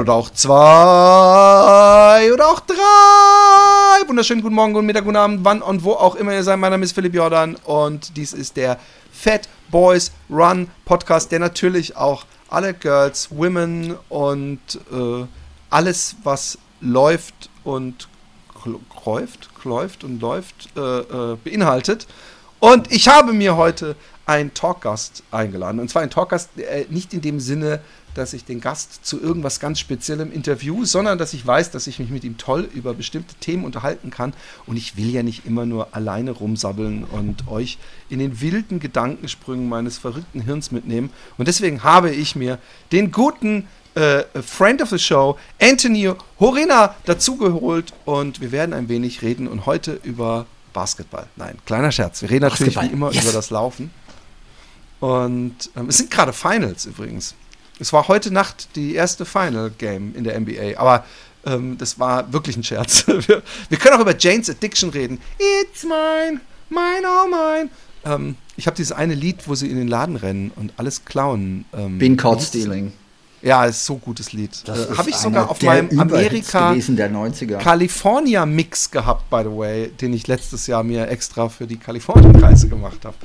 Oder auch zwei oder auch drei. Wunderschönen guten Morgen, guten Mittag, guten Abend, wann und wo auch immer ihr seid. Mein Name ist Philipp Jordan und dies ist der Fat Boys Run Podcast, der natürlich auch alle Girls, Women und äh, alles, was läuft und läuft, läuft und läuft, äh, äh, beinhaltet. Und ich habe mir heute einen Talkgast eingeladen. Und zwar einen Talkgast äh, nicht in dem Sinne, dass ich den Gast zu irgendwas ganz Speziellem interview, sondern dass ich weiß, dass ich mich mit ihm toll über bestimmte Themen unterhalten kann. Und ich will ja nicht immer nur alleine rumsabbeln und euch in den wilden Gedankensprüngen meines verrückten Hirns mitnehmen. Und deswegen habe ich mir den guten äh, Friend of the Show, Anthony Horena, dazugeholt. Und wir werden ein wenig reden und heute über Basketball. Nein, kleiner Scherz. Wir reden natürlich wie immer yes. über das Laufen. Und ähm, es sind gerade Finals übrigens. Es war heute Nacht die erste Final Game in der NBA, aber ähm, das war wirklich ein Scherz. wir, wir, können auch über Jane's Addiction reden. It's mine, mine, oh mine. Ähm, ich habe dieses eine Lied, wo sie in den Laden rennen und alles klauen. Ähm, Being Caught Stealing. Ja, ist so gutes Lied. Das äh, habe ich sogar auf meinem Amerika California Mix gehabt, by the way, den ich letztes Jahr mir extra für die Kalifornien-Kreise gemacht habe.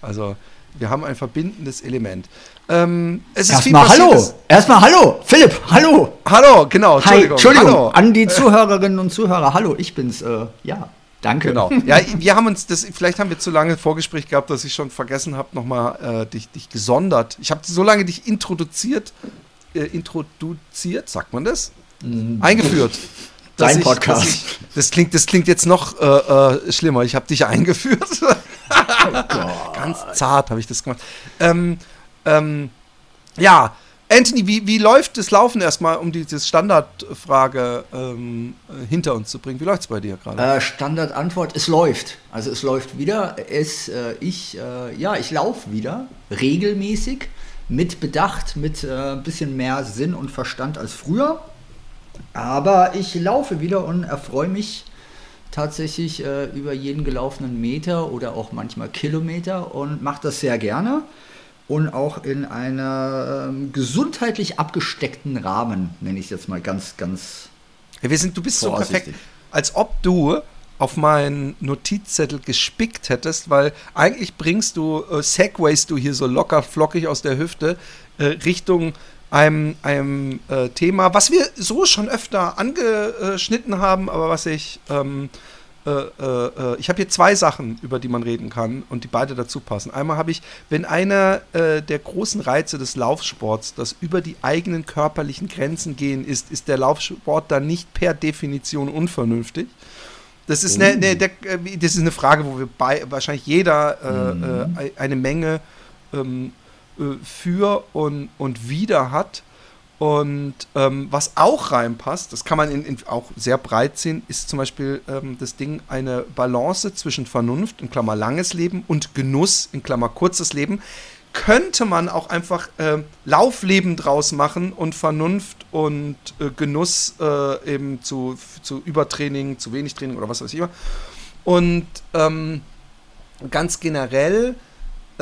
Also wir haben ein verbindendes Element. Ähm, es ist Erstmal hallo. Erstmal hallo. Philipp, hallo. Hallo, genau. Entschuldigung. Hi, Entschuldigung. Hallo. An die Zuhörerinnen und Zuhörer. Hallo, ich bin's. Äh, ja. Danke. Genau. Ja, wir haben uns das, vielleicht haben wir zu lange Vorgespräch gehabt, dass ich schon vergessen habe, nochmal äh, dich, dich gesondert. Ich habe so lange dich introduziert, äh, introduziert, sagt man das? Mhm. Eingeführt. Dein ich, Podcast. Ich, das, klingt, das klingt jetzt noch äh, äh schlimmer. Ich habe dich eingeführt. oh Ganz zart habe ich das gemacht. Ähm, ähm, ja, Anthony, wie, wie läuft das Laufen erstmal, um diese Standardfrage ähm, hinter uns zu bringen? Wie läuft es bei dir gerade? Äh, Standardantwort, es läuft. Also es läuft wieder. Es, äh, ich, äh, ja, ich laufe wieder regelmäßig, mit Bedacht, mit ein äh, bisschen mehr Sinn und Verstand als früher. Aber ich laufe wieder und erfreue mich tatsächlich äh, über jeden gelaufenen Meter oder auch manchmal Kilometer und mache das sehr gerne und auch in einem äh, gesundheitlich abgesteckten Rahmen, nenne ich es jetzt mal ganz, ganz. Wir sind, du bist so perfekt, als ob du auf meinen Notizzettel gespickt hättest, weil eigentlich bringst du, äh, segways du hier so locker flockig aus der Hüfte äh, Richtung einem, einem äh, Thema, was wir so schon öfter angeschnitten haben, aber was ich, ähm, äh, äh, äh ich habe hier zwei Sachen, über die man reden kann und die beide dazu passen. Einmal habe ich, wenn einer äh, der großen Reize des Laufsports, das über die eigenen körperlichen Grenzen gehen ist, ist der Laufsport dann nicht per Definition unvernünftig. Das ist, eine, äh, das ist eine Frage, wo wir bei, wahrscheinlich jeder mhm. eine Menge ähm, äh, für und, und wieder hat. Und ähm, was auch reinpasst, das kann man in, in auch sehr breit sehen, ist zum Beispiel ähm, das Ding eine Balance zwischen Vernunft, in Klammer langes Leben, und Genuss, in Klammer kurzes Leben. Könnte man auch einfach äh, Laufleben draus machen und Vernunft und äh, Genuss äh, eben zu, zu Übertraining, zu wenig Training oder was weiß ich immer. Und ähm, ganz generell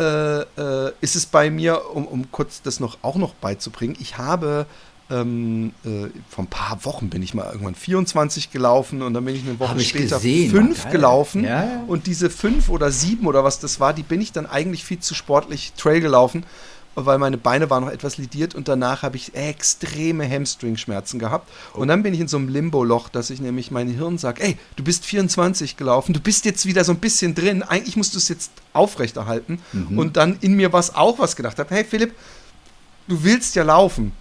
äh, äh, ist es bei mir, um, um kurz das noch auch noch beizubringen, ich habe ähm, äh, vor ein paar Wochen bin ich mal irgendwann 24 gelaufen und dann bin ich eine Woche später gesehen, 5 gelaufen. Ja, ja. Und diese 5 oder 7 oder was das war, die bin ich dann eigentlich viel zu sportlich Trail gelaufen weil meine Beine waren noch etwas lidiert und danach habe ich extreme Hamstring-Schmerzen gehabt. Und dann bin ich in so einem Limbo-Loch, dass ich nämlich mein Hirn sage, ey, du bist 24 gelaufen, du bist jetzt wieder so ein bisschen drin, eigentlich musst du es jetzt aufrechterhalten. Mhm. Und dann in mir was auch was gedacht habe, hey Philipp, du willst ja laufen.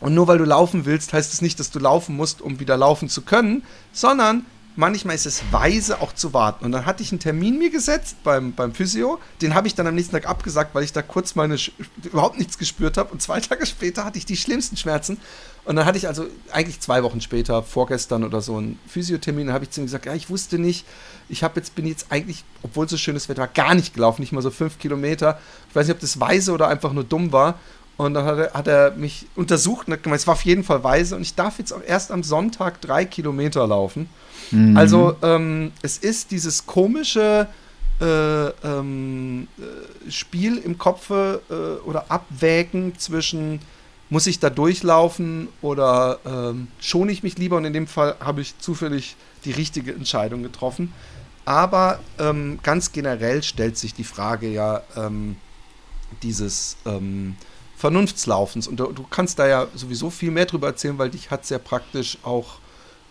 Und nur weil du laufen willst, heißt es nicht, dass du laufen musst, um wieder laufen zu können, sondern manchmal ist es weise, auch zu warten. Und dann hatte ich einen Termin mir gesetzt beim, beim Physio. Den habe ich dann am nächsten Tag abgesagt, weil ich da kurz meine überhaupt nichts gespürt habe. Und zwei Tage später hatte ich die schlimmsten Schmerzen. Und dann hatte ich also eigentlich zwei Wochen später, vorgestern oder so, einen Physiothermin. Da habe ich zu ihm gesagt, ja, ich wusste nicht, ich habe jetzt, bin jetzt eigentlich, obwohl so schönes Wetter war, gar nicht gelaufen, nicht mal so fünf Kilometer. Ich weiß nicht, ob das weise oder einfach nur dumm war. Und dann hat er, hat er mich untersucht und hat gemeint, es war auf jeden Fall weise. Und ich darf jetzt auch erst am Sonntag drei Kilometer laufen. Mhm. Also ähm, es ist dieses komische äh, ähm, äh, Spiel im Kopf äh, oder Abwägen zwischen muss ich da durchlaufen oder ähm, schone ich mich lieber und in dem Fall habe ich zufällig die richtige Entscheidung getroffen. Aber ähm, ganz generell stellt sich die Frage ja ähm, dieses ähm, Vernunftslaufens. Und du, du, kannst da ja sowieso viel mehr drüber erzählen, weil dich hat es ja praktisch auch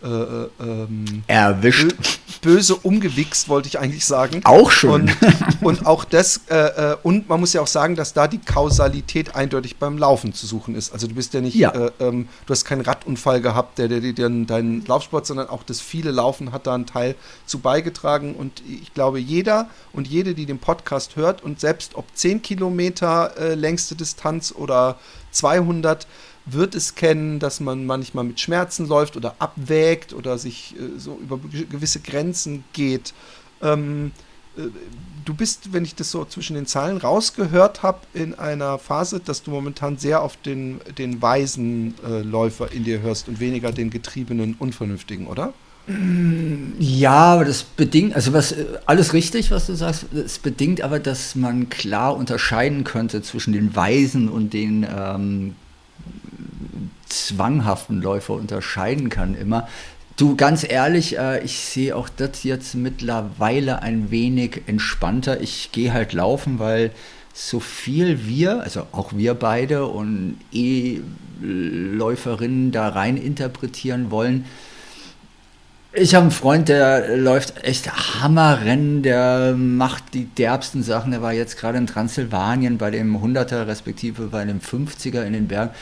äh, äh, ähm, erwischt. Böse umgewichst, wollte ich eigentlich sagen. Auch schon. Und, und auch das, äh, äh, und man muss ja auch sagen, dass da die Kausalität eindeutig beim Laufen zu suchen ist. Also du bist ja nicht, ja. Äh, ähm, du hast keinen Radunfall gehabt, der dir deinen Laufsport, sondern auch das viele Laufen hat da einen Teil zu beigetragen. Und ich glaube, jeder und jede, die den Podcast hört und selbst ob 10 Kilometer äh, längste Distanz oder 200, wird es kennen, dass man manchmal mit Schmerzen läuft oder abwägt oder sich äh, so über gewisse Grenzen geht. Ähm, äh, du bist, wenn ich das so zwischen den Zeilen rausgehört habe, in einer Phase, dass du momentan sehr auf den, den weisen äh, Läufer in dir hörst und weniger den getriebenen, unvernünftigen, oder? Ja, aber das bedingt, also was äh, alles richtig, was du sagst, es bedingt aber, dass man klar unterscheiden könnte zwischen den Weisen und den ähm, zwanghaften Läufer unterscheiden kann immer. Du, ganz ehrlich, äh, ich sehe auch das jetzt mittlerweile ein wenig entspannter. Ich gehe halt laufen, weil so viel wir, also auch wir beide und E-Läuferinnen da rein interpretieren wollen. Ich habe einen Freund, der läuft echt Hammerrennen, der macht die derbsten Sachen. Der war jetzt gerade in Transsilvanien bei dem 100er respektive bei dem 50er in den Bergen.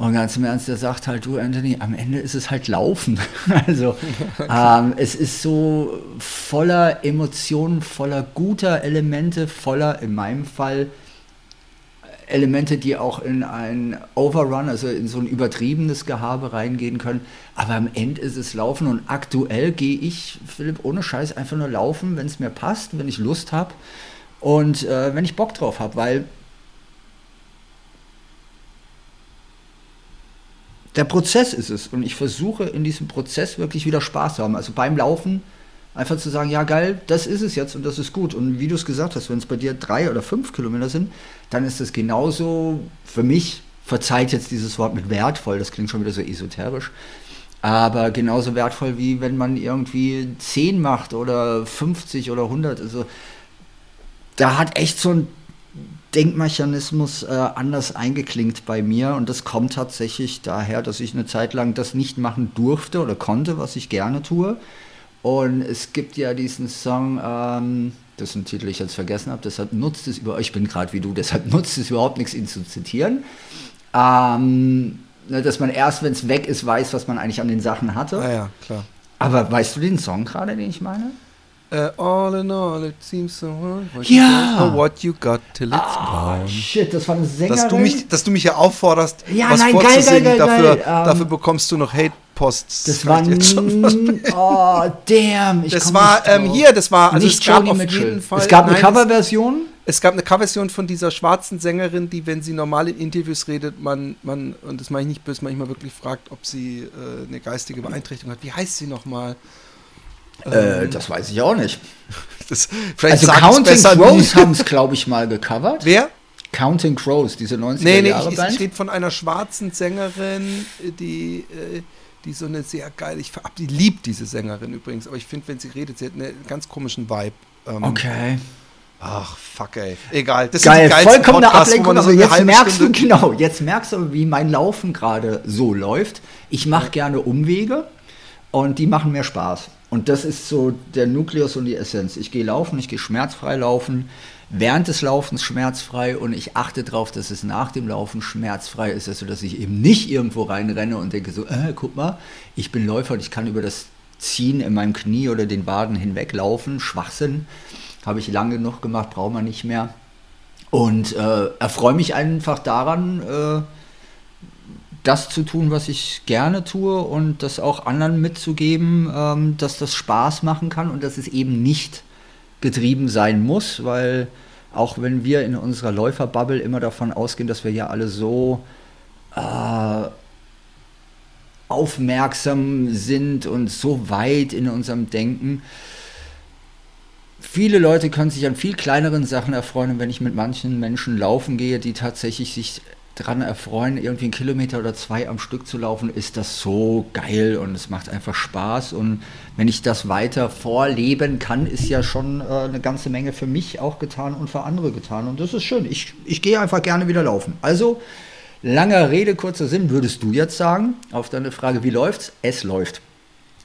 Und ganz im Ernst, der sagt halt, du Anthony, am Ende ist es halt Laufen. also ähm, es ist so voller Emotionen, voller guter Elemente, voller, in meinem Fall, Elemente, die auch in ein Overrun, also in so ein übertriebenes Gehabe reingehen können. Aber am Ende ist es Laufen und aktuell gehe ich, Philipp, ohne Scheiß einfach nur laufen, wenn es mir passt, wenn ich Lust habe und äh, wenn ich Bock drauf habe, weil der Prozess ist es. Und ich versuche in diesem Prozess wirklich wieder Spaß zu haben. Also beim Laufen einfach zu sagen, ja geil, das ist es jetzt und das ist gut. Und wie du es gesagt hast, wenn es bei dir drei oder fünf Kilometer sind, dann ist es genauso für mich, verzeiht jetzt dieses Wort mit wertvoll, das klingt schon wieder so esoterisch, aber genauso wertvoll wie wenn man irgendwie 10 macht oder 50 oder 100. Also da hat echt so ein Denkmechanismus äh, anders eingeklingt bei mir und das kommt tatsächlich daher, dass ich eine Zeit lang das nicht machen durfte oder konnte, was ich gerne tue. Und es gibt ja diesen Song, ähm, dessen Titel ich jetzt vergessen habe, deshalb nutzt es über, ich bin gerade wie du, deshalb nutzt es überhaupt nichts, ihn zu zitieren. Ähm, ne, dass man erst, wenn es weg ist, weiß, was man eigentlich an den Sachen hatte. Ah ja, klar. Aber weißt du den Song gerade, den ich meine? Uh, all in all, it seems so hard. What ja. You what you got till it's oh, gone. Shit, das war eine Sängerin. Dass du mich, dass du mich ja aufforderst, ja, was nein, vorzusingen, geil, geil, dafür, geil. dafür um, bekommst du noch Hate-Posts. Das war oh damn. Ich das war ähm, hier, das war also nicht es gab auf jeden Fall. Es gab eine Coverversion. Es, gab eine Coverversion von dieser schwarzen Sängerin, die, wenn sie normal in Interviews redet, man, man und das meine ich nicht böse, manchmal wirklich fragt, ob sie äh, eine geistige Beeinträchtigung hat. Wie heißt sie nochmal? Äh, das weiß ich auch nicht. Das, also Counting Crows haben es, glaube ich, mal gecovert. Wer? Counting Crows, diese 90er nee, nee, Jahre ich, Band. Ich rede von einer schwarzen Sängerin, die, äh, die so eine sehr geile, ich die liebt diese Sängerin übrigens, aber ich finde, wenn sie redet, sie hat einen ganz komischen Vibe. Ähm, okay. Ach, fuck, ey. Egal. Das Geil, vollkommene Podcasts, Ablenkung. Also jetzt merkst Stunde du, genau, jetzt merkst du, wie mein Laufen gerade so läuft. Ich mache ja. gerne Umwege und die machen mir Spaß. Und das ist so der Nukleus und die Essenz. Ich gehe laufen, ich gehe schmerzfrei laufen, während des Laufens schmerzfrei und ich achte darauf, dass es nach dem Laufen schmerzfrei ist, also dass ich eben nicht irgendwo reinrenne und denke so, äh, guck mal, ich bin Läufer und ich kann über das ziehen in meinem Knie oder den Waden hinweglaufen. Schwachsinn. Habe ich lange genug gemacht, braucht man nicht mehr. Und äh, erfreue mich einfach daran, äh, das zu tun, was ich gerne tue und das auch anderen mitzugeben, ähm, dass das Spaß machen kann und dass es eben nicht getrieben sein muss, weil auch wenn wir in unserer Läuferbubble immer davon ausgehen, dass wir ja alle so äh, aufmerksam sind und so weit in unserem Denken, viele Leute können sich an viel kleineren Sachen erfreuen. Wenn ich mit manchen Menschen laufen gehe, die tatsächlich sich dran erfreuen, irgendwie einen Kilometer oder zwei am Stück zu laufen, ist das so geil und es macht einfach Spaß. Und wenn ich das weiter vorleben kann, ist ja schon äh, eine ganze Menge für mich auch getan und für andere getan. Und das ist schön. Ich, ich gehe einfach gerne wieder laufen. Also, langer Rede, kurzer Sinn, würdest du jetzt sagen, auf deine Frage, wie läuft's? Es läuft.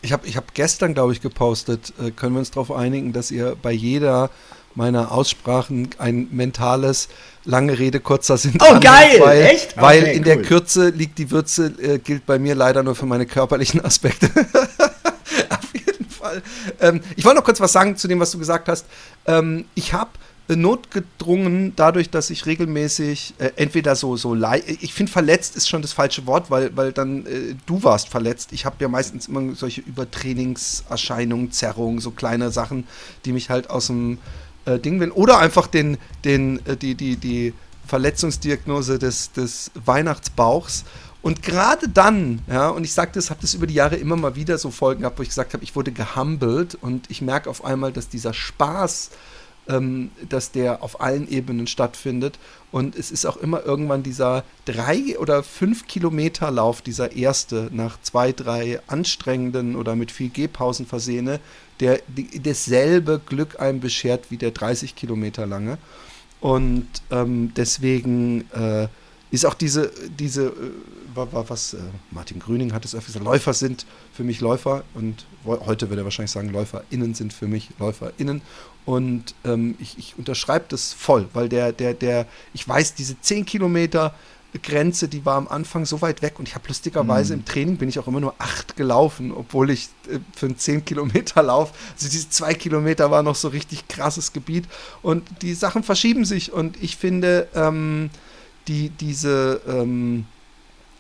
Ich habe ich hab gestern, glaube ich, gepostet, äh, können wir uns darauf einigen, dass ihr bei jeder meiner Aussprachen ein mentales lange Rede, kurzer Sinn. Oh, geil! Weil, Echt? Weil okay, in cool. der Kürze liegt die Würze, äh, gilt bei mir leider nur für meine körperlichen Aspekte. Auf jeden Fall. Ähm, ich wollte noch kurz was sagen zu dem, was du gesagt hast. Ähm, ich habe notgedrungen dadurch, dass ich regelmäßig äh, entweder so so ich finde verletzt ist schon das falsche Wort, weil weil dann äh, du warst verletzt. Ich habe ja meistens immer solche Übertrainingserscheinungen, Zerrungen, so kleine Sachen, die mich halt aus dem äh, Ding will. Oder einfach den, den, äh, die, die, die Verletzungsdiagnose des, des Weihnachtsbauchs. Und gerade dann, ja, und ich sage das, habe das über die Jahre immer mal wieder so Folgen gehabt, wo ich gesagt habe, ich wurde gehumbelt und ich merke auf einmal, dass dieser Spaß, ähm, dass der auf allen Ebenen stattfindet. Und es ist auch immer irgendwann dieser drei oder fünf Kilometer Lauf, dieser erste, nach zwei, drei anstrengenden oder mit viel Gehpausen versehene, der die, dasselbe Glück einem beschert wie der 30 Kilometer lange. Und ähm, deswegen äh, ist auch diese, diese äh, was äh, Martin Grüning hat es öfter gesagt, Läufer sind für mich Läufer und heute würde er wahrscheinlich sagen, LäuferInnen sind für mich LäuferInnen. Und ähm, ich, ich unterschreibe das voll, weil der, der, der, ich weiß, diese 10 Kilometer Grenze, die war am Anfang so weit weg und ich habe lustigerweise mhm. im Training bin ich auch immer nur acht gelaufen, obwohl ich äh, für einen 10 Kilometer Lauf, also diese zwei Kilometer war noch so richtig krasses Gebiet und die Sachen verschieben sich und ich finde ähm, die, diese, ähm,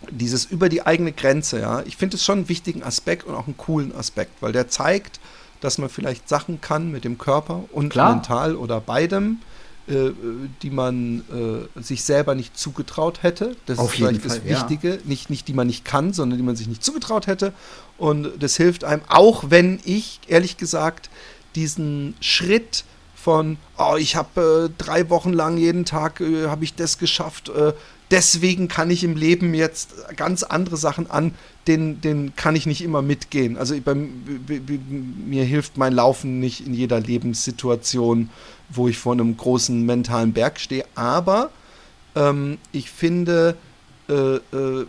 dieses über die eigene Grenze, ja, ich finde es schon einen wichtigen Aspekt und auch einen coolen Aspekt, weil der zeigt, dass man vielleicht Sachen kann mit dem Körper und Klar. mental oder beidem äh, die man äh, sich selber nicht zugetraut hätte. Das Auf ist vielleicht Fall, das Wichtige. Ja. Nicht, nicht die man nicht kann, sondern die man sich nicht zugetraut hätte. Und das hilft einem, auch wenn ich, ehrlich gesagt, diesen Schritt von, oh, ich habe äh, drei Wochen lang jeden Tag, äh, habe ich das geschafft, äh, deswegen kann ich im Leben jetzt ganz andere Sachen an, den, den kann ich nicht immer mitgehen. Also bei, mir hilft mein Laufen nicht in jeder Lebenssituation, wo ich vor einem großen mentalen Berg stehe. Aber ähm, ich finde äh, äh,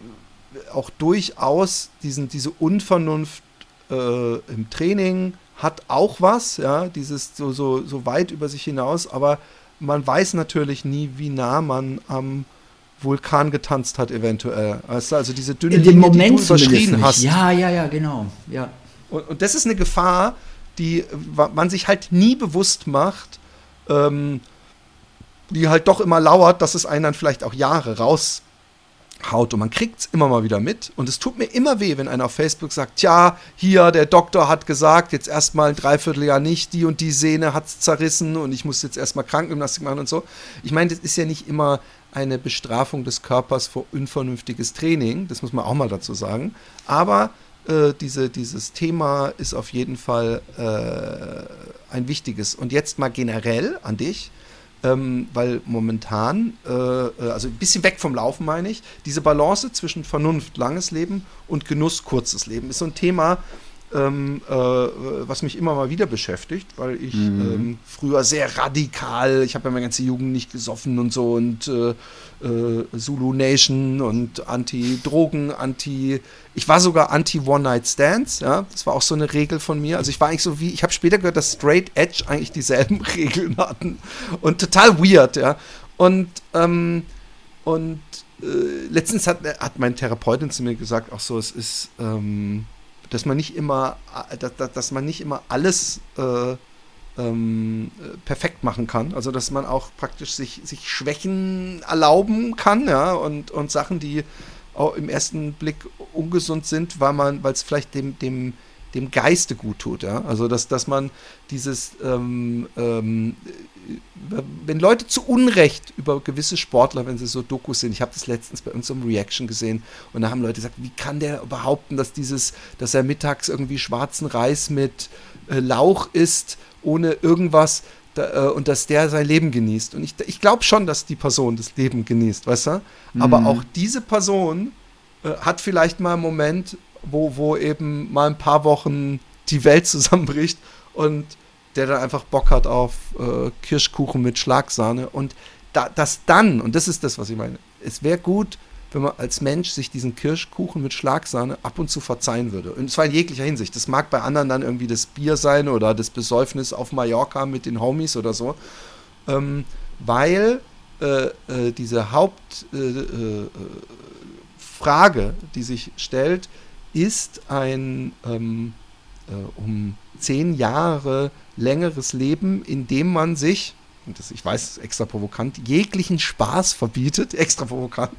auch durchaus diesen, diese Unvernunft äh, im Training hat auch was, ja, dieses so, so, so weit über sich hinaus, aber man weiß natürlich nie, wie nah man am Vulkan getanzt hat, eventuell. Weißt du, also diese dünne In dem Linie, Moment die du überschrien hast. Ja, ja, ja, genau. Ja. Und, und, das ist eine Gefahr, die man sich halt nie bewusst macht, ähm, die halt doch immer lauert, dass es einen dann vielleicht auch Jahre raushaut. Und man kriegt es immer mal wieder mit. Und es tut mir immer weh, wenn einer auf Facebook sagt, tja, hier, der Doktor hat gesagt, jetzt erstmal ein Dreivierteljahr nicht, die und die Sehne hat es zerrissen und ich muss jetzt erstmal Krankengymnastik machen und so. Ich meine, das ist ja nicht immer eine Bestrafung des Körpers für unvernünftiges Training, das muss man auch mal dazu sagen. Aber äh, diese, dieses Thema ist auf jeden Fall äh, ein wichtiges. Und jetzt mal generell an dich, ähm, weil momentan, äh, äh also ein bisschen weg vom Laufen meine ich, diese Balance zwischen Vernunft, langes Leben und Genuss, kurzes Leben, ist so ein Thema, ähm, äh, was mich immer mal wieder beschäftigt, weil ich mhm. ähm, früher sehr radikal, ich habe ja meine ganze Jugend nicht gesoffen und so und äh, äh, Zulu Nation und Anti-Drogen, Anti, ich war sogar Anti-One-Night-Stands, ja, das war auch so eine Regel von mir. Also ich war eigentlich so wie, ich habe später gehört, dass Straight Edge eigentlich dieselben Regeln hatten und total weird, ja. Und, ähm, und äh, letztens hat, hat mein Therapeutin zu mir gesagt, auch so, es ist, ähm, dass man nicht immer, äh, dass, dass man nicht immer alles äh, ähm, perfekt machen kann. Also dass man auch praktisch sich, sich Schwächen erlauben kann, ja, und, und Sachen, die auch im ersten Blick ungesund sind, weil man, weil es vielleicht dem, dem, dem Geiste gut tut, ja. Also dass, dass man dieses ähm, ähm, wenn Leute zu Unrecht über gewisse Sportler, wenn sie so Dokus sind, ich habe das letztens bei uns im Reaction gesehen und da haben Leute gesagt, wie kann der behaupten, dass dieses, dass er mittags irgendwie schwarzen Reis mit äh, Lauch isst, ohne irgendwas da, äh, und dass der sein Leben genießt. Und ich, ich glaube schon, dass die Person das Leben genießt, weißt du? Mhm. Aber auch diese Person äh, hat vielleicht mal einen Moment, wo, wo eben mal ein paar Wochen die Welt zusammenbricht und der dann einfach Bock hat auf äh, Kirschkuchen mit Schlagsahne. Und da, das dann, und das ist das, was ich meine, es wäre gut, wenn man als Mensch sich diesen Kirschkuchen mit Schlagsahne ab und zu verzeihen würde. Und zwar in jeglicher Hinsicht. Das mag bei anderen dann irgendwie das Bier sein oder das Besäufnis auf Mallorca mit den Homies oder so. Ähm, weil äh, äh, diese Hauptfrage, äh, äh die sich stellt, ist ein ähm, äh, um zehn Jahre längeres Leben, in dem man sich, und das, ich weiß, extra provokant, jeglichen Spaß verbietet, extra provokant,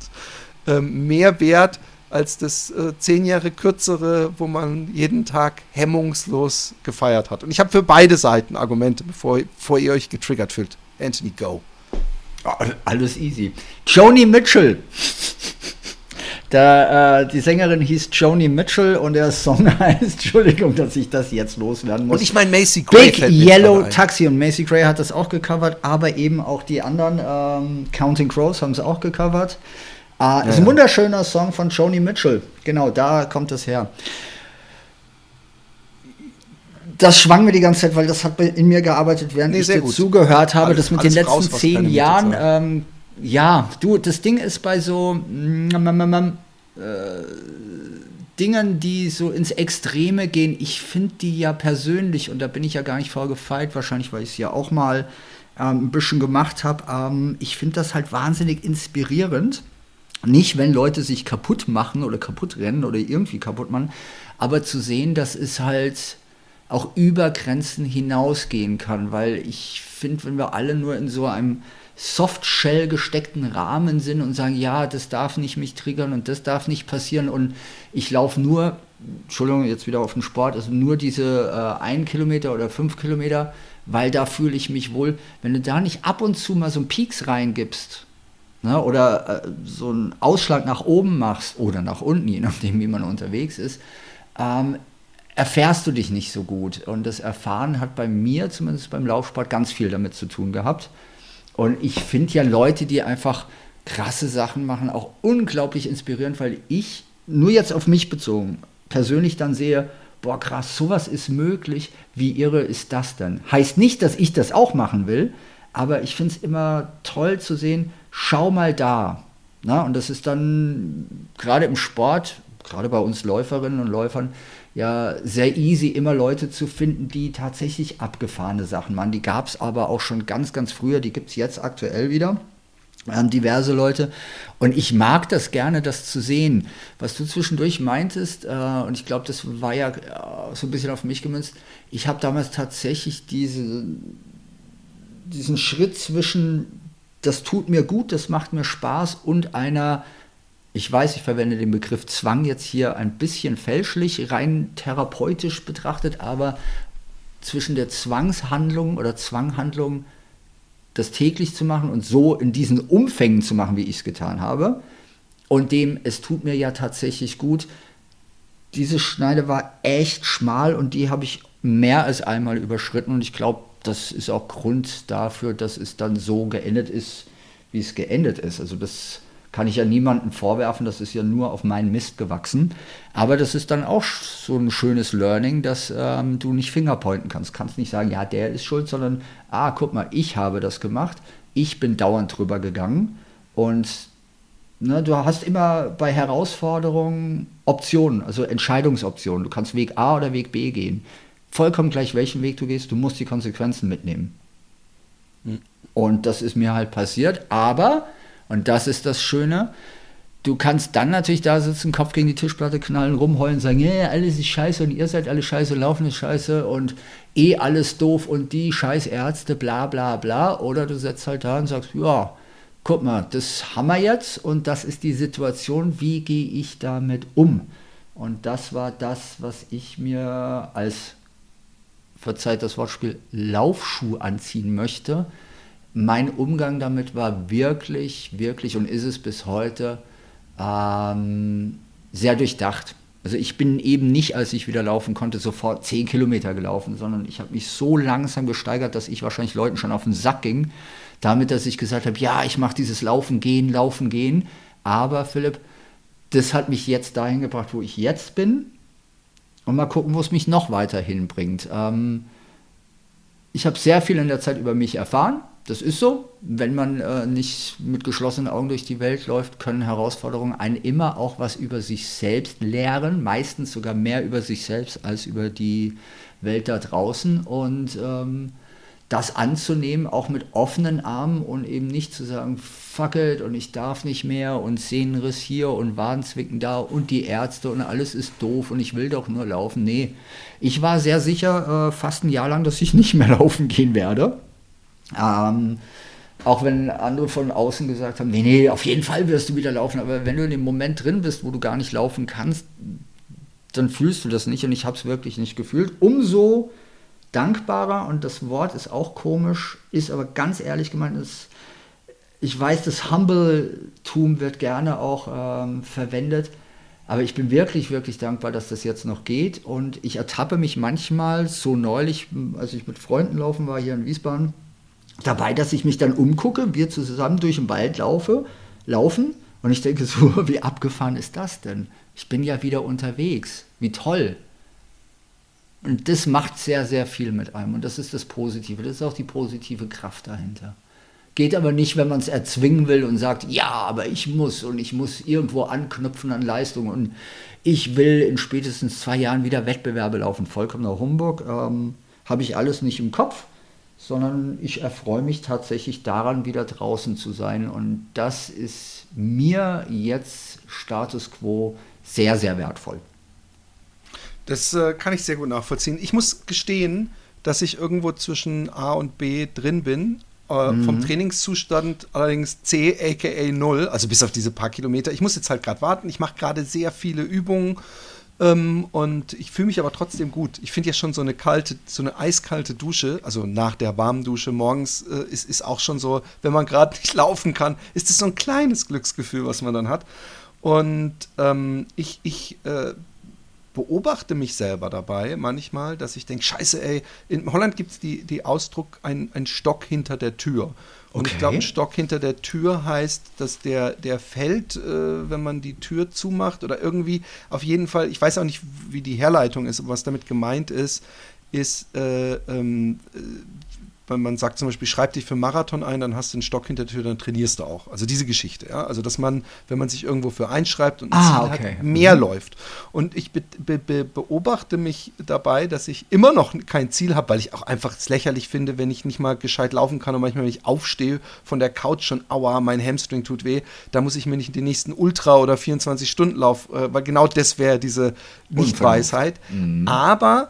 ähm, mehr wert als das äh, zehn Jahre kürzere, wo man jeden Tag hemmungslos gefeiert hat. Und ich habe für beide Seiten Argumente, bevor, bevor ihr euch getriggert fühlt. Anthony, go. Alles easy. Joni Mitchell. Da, äh, die Sängerin hieß Joni Mitchell und der Song heißt, Entschuldigung, dass ich das jetzt loswerden muss. Und ich meine Macy Gray. Big Yellow Taxi und Macy Gray hat das auch gecovert, aber eben auch die anderen, ähm, Counting Crows haben es auch gecovert. Äh, ja, ist ein wunderschöner Song von Joni Mitchell. Genau, da kommt es her. Das schwang mir die ganze Zeit, weil das hat in mir gearbeitet, während nee, ich dir gut. zugehört habe. Alles, das mit den letzten raus, zehn Jahren ja, du, das Ding ist bei so mm, mm, mm, äh, Dingen, die so ins Extreme gehen, ich finde die ja persönlich, und da bin ich ja gar nicht vorgefeilt, wahrscheinlich, weil ich es ja auch mal ähm, ein bisschen gemacht habe, ähm, ich finde das halt wahnsinnig inspirierend. Nicht, wenn Leute sich kaputt machen oder kaputt rennen oder irgendwie kaputt machen, aber zu sehen, dass es halt auch über Grenzen hinausgehen kann, weil ich finde, wenn wir alle nur in so einem Softshell gesteckten Rahmen sind und sagen, ja, das darf nicht mich triggern und das darf nicht passieren und ich laufe nur, Entschuldigung, jetzt wieder auf den Sport, also nur diese äh, ein Kilometer oder fünf Kilometer, weil da fühle ich mich wohl. Wenn du da nicht ab und zu mal so einen Peaks reingibst, ne, oder äh, so einen Ausschlag nach oben machst oder nach unten, je nachdem, wie man unterwegs ist, ähm, erfährst du dich nicht so gut. Und das Erfahren hat bei mir, zumindest beim Laufsport, ganz viel damit zu tun gehabt. Und ich finde ja Leute, die einfach krasse Sachen machen, auch unglaublich inspirierend, weil ich, nur jetzt auf mich bezogen, persönlich dann sehe, boah krass, sowas ist möglich, wie irre ist das denn? Heißt nicht, dass ich das auch machen will, aber ich finde es immer toll zu sehen, schau mal da. Na, und das ist dann gerade im Sport, gerade bei uns Läuferinnen und Läufern, ja sehr easy, immer Leute zu finden, die tatsächlich abgefahrene Sachen machen. Die gab es aber auch schon ganz, ganz früher, die gibt es jetzt aktuell wieder. Ähm, diverse Leute. Und ich mag das gerne, das zu sehen. Was du zwischendurch meintest, äh, und ich glaube, das war ja äh, so ein bisschen auf mich gemünzt, ich habe damals tatsächlich diese, diesen Schritt zwischen, das tut mir gut, das macht mir Spaß und einer ich weiß, ich verwende den Begriff Zwang jetzt hier ein bisschen fälschlich, rein therapeutisch betrachtet, aber zwischen der Zwangshandlung oder Zwanghandlung, das täglich zu machen und so in diesen Umfängen zu machen, wie ich es getan habe, und dem, es tut mir ja tatsächlich gut, diese Schneide war echt schmal und die habe ich mehr als einmal überschritten und ich glaube, das ist auch Grund dafür, dass es dann so geendet ist, wie es geendet ist. Also das kann ich ja niemandem vorwerfen, das ist ja nur auf meinen Mist gewachsen. Aber das ist dann auch so ein schönes Learning, dass ähm, du nicht Fingerpointen kannst. Du kannst nicht sagen, ja, der ist schuld, sondern, ah, guck mal, ich habe das gemacht, ich bin dauernd drüber gegangen und ne, du hast immer bei Herausforderungen Optionen, also Entscheidungsoptionen. Du kannst Weg A oder Weg B gehen. Vollkommen gleich, welchen Weg du gehst, du musst die Konsequenzen mitnehmen. Mhm. Und das ist mir halt passiert, aber und das ist das Schöne. du kannst dann natürlich da sitzen, Kopf gegen die Tischplatte knallen, rumheulen, sagen, ja, yeah, alles ist scheiße und ihr seid alle scheiße, laufen ist scheiße und eh alles doof und die scheiß Ärzte, bla bla bla. Oder du setzt halt da und sagst, ja, guck mal, das haben wir jetzt und das ist die Situation, wie gehe ich damit um? Und das war das, was ich mir als, verzeiht das Wortspiel, Laufschuh anziehen möchte. Mein Umgang damit war wirklich, wirklich und ist es bis heute ähm, sehr durchdacht. Also ich bin eben nicht, als ich wieder laufen konnte, sofort 10 Kilometer gelaufen, sondern ich habe mich so langsam gesteigert, dass ich wahrscheinlich Leuten schon auf den Sack ging, damit, dass ich gesagt habe, ja, ich mache dieses Laufen, Gehen, Laufen, Gehen. Aber Philipp, das hat mich jetzt dahin gebracht, wo ich jetzt bin. Und mal gucken, wo es mich noch weiter hinbringt. Ähm, ich habe sehr viel in der Zeit über mich erfahren das ist so. Wenn man äh, nicht mit geschlossenen Augen durch die Welt läuft, können Herausforderungen einen immer auch was über sich selbst lehren, meistens sogar mehr über sich selbst als über die Welt da draußen. Und ähm, das anzunehmen, auch mit offenen Armen und eben nicht zu sagen, fuck it und ich darf nicht mehr und Sehnenriss hier und Warnzwicken da und die Ärzte und alles ist doof und ich will doch nur laufen. Nee, ich war sehr sicher äh, fast ein Jahr lang, dass ich nicht mehr laufen gehen werde. Ähm, auch wenn andere von außen gesagt haben, nee, nee, auf jeden Fall wirst du wieder laufen. Aber wenn du in dem Moment drin bist, wo du gar nicht laufen kannst, dann fühlst du das nicht und ich habe es wirklich nicht gefühlt. Umso dankbarer, und das Wort ist auch komisch, ist aber ganz ehrlich gemeint, ist, ich weiß, das Humble-Tum wird gerne auch ähm, verwendet, aber ich bin wirklich, wirklich dankbar, dass das jetzt noch geht und ich ertappe mich manchmal so neulich, als ich mit Freunden laufen war hier in Wiesbaden, dabei, dass ich mich dann umgucke, wir zusammen durch den Wald laufe, laufen und ich denke so, wie abgefahren ist das denn? Ich bin ja wieder unterwegs. Wie toll. Und das macht sehr, sehr viel mit einem. Und das ist das Positive. Das ist auch die positive Kraft dahinter. Geht aber nicht, wenn man es erzwingen will und sagt, ja, aber ich muss und ich muss irgendwo anknüpfen an Leistung und ich will in spätestens zwei Jahren wieder Wettbewerbe laufen. Vollkommener Humbug. Ähm, Habe ich alles nicht im Kopf sondern ich erfreue mich tatsächlich daran, wieder draußen zu sein. Und das ist mir jetzt Status quo sehr, sehr wertvoll. Das äh, kann ich sehr gut nachvollziehen. Ich muss gestehen, dass ich irgendwo zwischen A und B drin bin. Äh, mhm. Vom Trainingszustand allerdings C, aka 0, also bis auf diese paar Kilometer. Ich muss jetzt halt gerade warten. Ich mache gerade sehr viele Übungen ähm, und ich fühle mich aber trotzdem gut. Ich finde ja schon so eine kalte, so eine eiskalte Dusche, also nach der warmen Dusche morgens, äh, ist, ist auch schon so, wenn man gerade nicht laufen kann, ist es so ein kleines Glücksgefühl, was man dann hat. Und ähm, ich, ich äh, beobachte mich selber dabei manchmal, dass ich denke, scheiße, ey, in Holland gibt es die, die Ausdruck, ein, ein Stock hinter der Tür. Und okay. ich glaube, ein Stock hinter der Tür heißt, dass der, der fällt, äh, wenn man die Tür zumacht oder irgendwie, auf jeden Fall, ich weiß auch nicht, wie die Herleitung ist, was damit gemeint ist, ist, äh, ähm, wenn man sagt zum Beispiel, schreib dich für Marathon ein, dann hast du einen Stock hinter der Tür, dann trainierst du auch. Also diese Geschichte, ja. Also dass man, wenn man sich irgendwo für einschreibt und ein ah, Ziel okay. hat, mehr mhm. läuft. Und ich be be be beobachte mich dabei, dass ich immer noch kein Ziel habe, weil ich auch einfach es lächerlich finde, wenn ich nicht mal gescheit laufen kann und manchmal, wenn ich aufstehe von der Couch schon, aua, mein Hamstring tut weh, da muss ich mir nicht den nächsten Ultra- oder 24-Stunden-Lauf, äh, weil genau das wäre diese Nichtweisheit. Mhm. Aber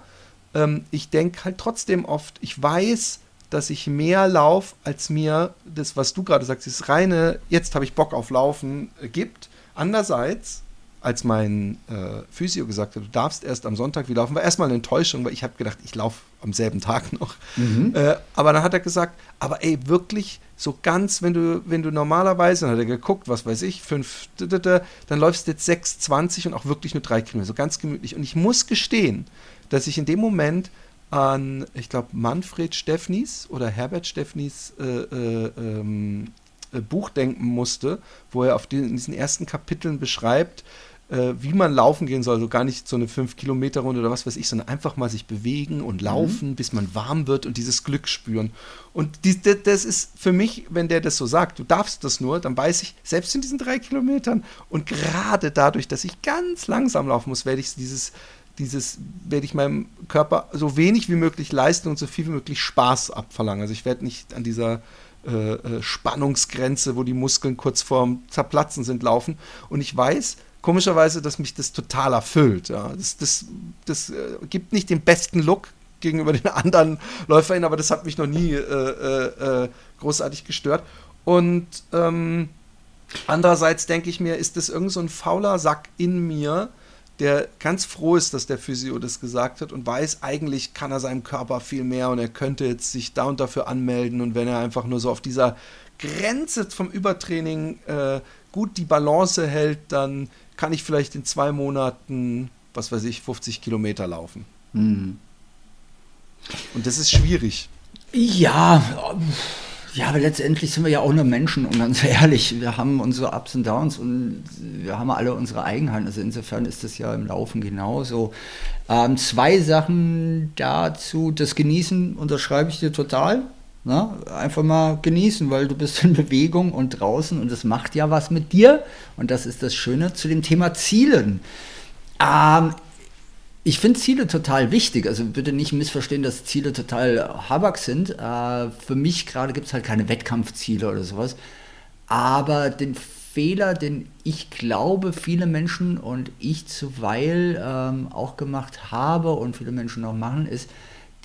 ähm, ich denke halt trotzdem oft, ich weiß, dass ich mehr Lauf, als mir das, was du gerade sagst, das reine, jetzt habe ich Bock auf Laufen, äh, gibt. Andererseits, als mein äh, Physio gesagt hat, du darfst erst am Sonntag wieder laufen, war erstmal eine Enttäuschung, weil ich habe gedacht, ich laufe am selben Tag noch. Mhm. Äh, aber dann hat er gesagt, aber ey, wirklich so ganz, wenn du, wenn du normalerweise, dann hat er geguckt, was weiß ich, fünf, dann läufst du jetzt 6,20 und auch wirklich nur drei Kilometer, so ganz gemütlich. Und ich muss gestehen, dass ich in dem Moment an, ich glaube, Manfred Steffnis oder Herbert Steffnis äh, äh, ähm, äh, Buch denken musste, wo er auf den, in diesen ersten Kapiteln beschreibt, äh, wie man laufen gehen soll. Also gar nicht so eine 5-Kilometer-Runde oder was weiß ich, sondern einfach mal sich bewegen und laufen, mhm. bis man warm wird und dieses Glück spüren. Und die, das ist für mich, wenn der das so sagt, du darfst das nur, dann weiß ich, selbst in diesen drei Kilometern und gerade dadurch, dass ich ganz langsam laufen muss, werde ich dieses dieses werde ich meinem Körper so wenig wie möglich leisten und so viel wie möglich Spaß abverlangen. Also ich werde nicht an dieser äh, äh, Spannungsgrenze, wo die Muskeln kurz vorm Zerplatzen sind, laufen. Und ich weiß, komischerweise, dass mich das total erfüllt. Ja. Das, das, das äh, gibt nicht den besten Look gegenüber den anderen LäuferInnen, aber das hat mich noch nie äh, äh, äh großartig gestört. Und ähm, andererseits denke ich mir, ist das irgend so ein fauler Sack in mir, der ganz froh ist, dass der Physio das gesagt hat und weiß, eigentlich kann er seinem Körper viel mehr und er könnte jetzt sich da und dafür anmelden und wenn er einfach nur so auf dieser Grenze vom Übertraining äh, gut die Balance hält, dann kann ich vielleicht in zwei Monaten, was weiß ich, 50 Kilometer laufen. Mhm. Und das ist schwierig. Ja, ja, aber letztendlich sind wir ja auch nur Menschen und ganz ehrlich, wir haben unsere Ups und Downs und wir haben alle unsere Eigenheiten. Also insofern ist das ja im Laufen genauso. Ähm, zwei Sachen dazu. Das Genießen unterschreibe ich dir total. Na, ne? einfach mal genießen, weil du bist in Bewegung und draußen und das macht ja was mit dir. Und das ist das Schöne zu dem Thema Zielen. Ähm, ich finde Ziele total wichtig. Also bitte nicht missverstehen, dass Ziele total Habak sind. Äh, für mich gerade gibt es halt keine Wettkampfziele oder sowas. Aber den Fehler, den ich glaube, viele Menschen und ich zuweil ähm, auch gemacht habe und viele Menschen auch machen, ist,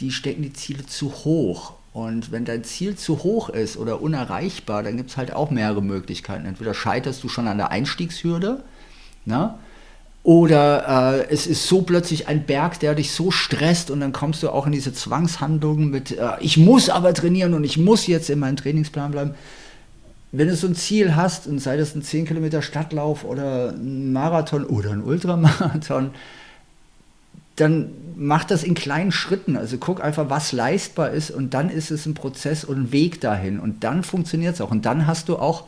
die stecken die Ziele zu hoch. Und wenn dein Ziel zu hoch ist oder unerreichbar, dann gibt es halt auch mehrere Möglichkeiten. Entweder scheiterst du schon an der Einstiegshürde, ne? Oder äh, es ist so plötzlich ein Berg, der dich so stresst und dann kommst du auch in diese Zwangshandlungen mit, äh, ich muss aber trainieren und ich muss jetzt in meinem Trainingsplan bleiben. Wenn du so ein Ziel hast, und sei das ein 10 Kilometer Stadtlauf oder ein Marathon oder ein Ultramarathon, dann mach das in kleinen Schritten. Also guck einfach, was leistbar ist und dann ist es ein Prozess und ein Weg dahin und dann funktioniert es auch. Und dann hast du auch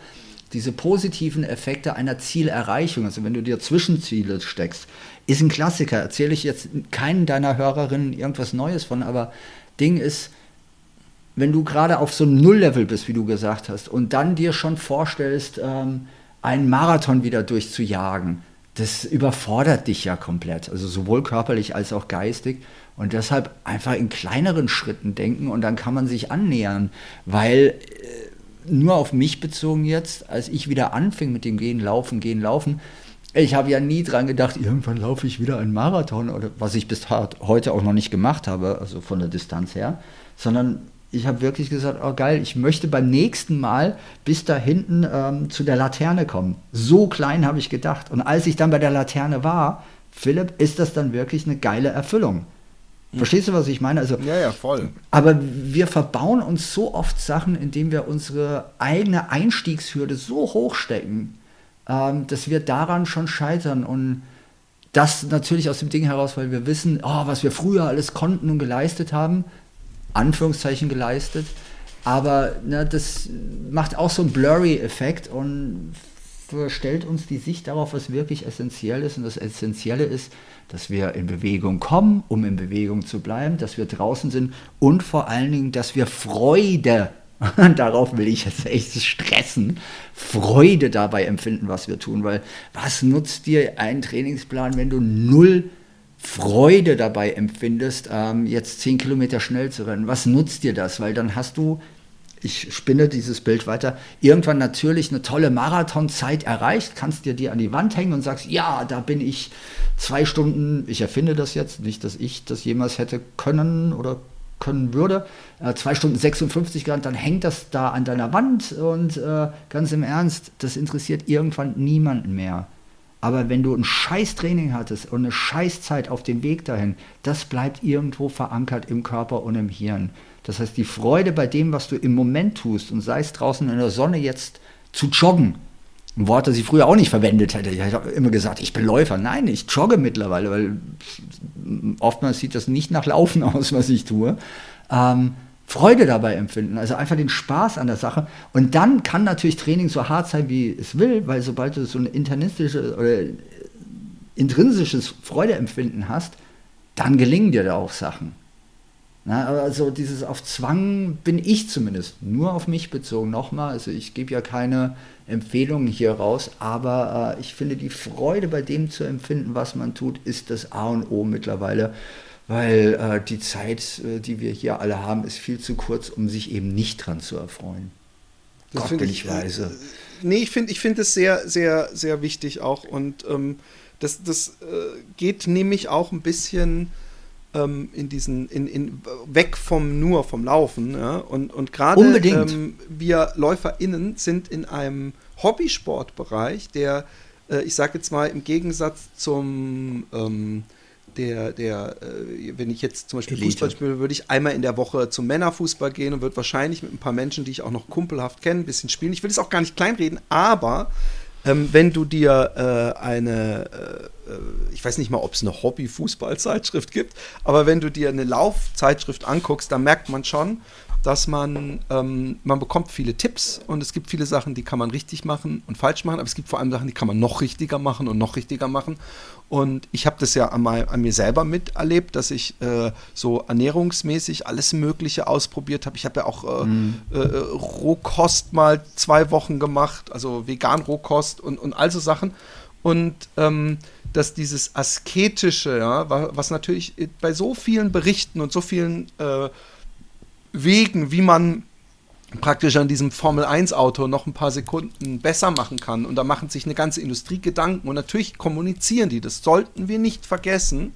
diese positiven Effekte einer Zielerreichung, also wenn du dir Zwischenziele steckst, ist ein Klassiker. Erzähle ich jetzt keinen deiner Hörerinnen irgendwas Neues von, aber Ding ist, wenn du gerade auf so einem Nulllevel bist, wie du gesagt hast, und dann dir schon vorstellst, ähm, einen Marathon wieder durchzujagen, das überfordert dich ja komplett, also sowohl körperlich als auch geistig. Und deshalb einfach in kleineren Schritten denken und dann kann man sich annähern, weil äh, nur auf mich bezogen jetzt, als ich wieder anfing mit dem Gehen, Laufen, Gehen, Laufen, ich habe ja nie dran gedacht, irgendwann laufe ich wieder einen Marathon oder was ich bis heute auch noch nicht gemacht habe, also von der Distanz her, sondern ich habe wirklich gesagt, oh geil, ich möchte beim nächsten Mal bis da hinten ähm, zu der Laterne kommen. So klein habe ich gedacht. Und als ich dann bei der Laterne war, Philipp, ist das dann wirklich eine geile Erfüllung. Verstehst du, was ich meine? Also, ja, ja, voll. Aber wir verbauen uns so oft Sachen, indem wir unsere eigene Einstiegshürde so hoch stecken, ähm, dass wir daran schon scheitern. Und das natürlich aus dem Ding heraus, weil wir wissen, oh, was wir früher alles konnten und geleistet haben, Anführungszeichen geleistet. Aber ne, das macht auch so einen Blurry-Effekt und stellt uns die Sicht darauf, was wirklich essentiell ist. Und das Essentielle ist, dass wir in Bewegung kommen, um in Bewegung zu bleiben, dass wir draußen sind und vor allen Dingen, dass wir Freude, darauf will ich jetzt echt stressen, Freude dabei empfinden, was wir tun, weil was nutzt dir ein Trainingsplan, wenn du null Freude dabei empfindest, ähm, jetzt zehn Kilometer schnell zu rennen? Was nutzt dir das? Weil dann hast du ich spinne dieses Bild weiter, irgendwann natürlich eine tolle Marathonzeit erreicht, kannst dir die an die Wand hängen und sagst, ja, da bin ich zwei Stunden, ich erfinde das jetzt, nicht, dass ich das jemals hätte können oder können würde, äh, zwei Stunden 56 Grad, dann hängt das da an deiner Wand und äh, ganz im Ernst, das interessiert irgendwann niemanden mehr. Aber wenn du ein Scheißtraining hattest und eine Scheißzeit auf dem Weg dahin, das bleibt irgendwo verankert im Körper und im Hirn. Das heißt, die Freude bei dem, was du im Moment tust, und sei es draußen in der Sonne jetzt zu joggen, ein Wort, das ich früher auch nicht verwendet hätte. Ich habe immer gesagt, ich bin Läufer. Nein, ich jogge mittlerweile, weil oftmals sieht das nicht nach Laufen aus, was ich tue. Ähm, Freude dabei empfinden, also einfach den Spaß an der Sache. Und dann kann natürlich Training so hart sein, wie es will, weil sobald du so ein internistisches oder intrinsisches Freudeempfinden hast, dann gelingen dir da auch Sachen. Na, also dieses auf Zwang bin ich zumindest nur auf mich bezogen. Nochmal, also ich gebe ja keine Empfehlungen hier raus, aber äh, ich finde die Freude bei dem zu empfinden, was man tut, ist das A und O mittlerweile, weil äh, die Zeit, äh, die wir hier alle haben, ist viel zu kurz, um sich eben nicht dran zu erfreuen. Das Gott, bin ich leise. Nee, ich finde ich find es sehr, sehr, sehr wichtig auch. Und ähm, das, das äh, geht nämlich auch ein bisschen ähm, in diesen, in, in, weg vom nur vom Laufen. Ja? Und, und gerade ähm, wir LäuferInnen sind in einem Hobbysportbereich, der, äh, ich sage jetzt mal, im Gegensatz zum ähm, der, der, äh, wenn ich jetzt zum Beispiel Elite. Fußball spiele, würde ich einmal in der Woche zum Männerfußball gehen und würde wahrscheinlich mit ein paar Menschen, die ich auch noch kumpelhaft kenne, ein bisschen spielen. Ich will es auch gar nicht kleinreden, aber ähm, wenn du dir äh, eine, äh, äh ich weiß nicht mal, ob es eine Hobby-Fußballzeitschrift gibt, aber wenn du dir eine Laufzeitschrift anguckst, dann merkt man schon, dass man, ähm, man bekommt viele Tipps und es gibt viele Sachen, die kann man richtig machen und falsch machen, aber es gibt vor allem Sachen, die kann man noch richtiger machen und noch richtiger machen. Und ich habe das ja an, an, mir selber miterlebt, dass ich äh, so ernährungsmäßig alles Mögliche ausprobiert habe. Ich habe ja auch äh, mm. äh, Rohkost mal zwei Wochen gemacht, also vegan Rohkost und, und all so Sachen. Und ähm, dass dieses Asketische, ja, was natürlich bei so vielen Berichten und so vielen äh, Wegen, wie man praktisch an diesem Formel-1-Auto noch ein paar Sekunden besser machen kann. Und da machen sich eine ganze Industrie Gedanken. Und natürlich kommunizieren die. Das sollten wir nicht vergessen,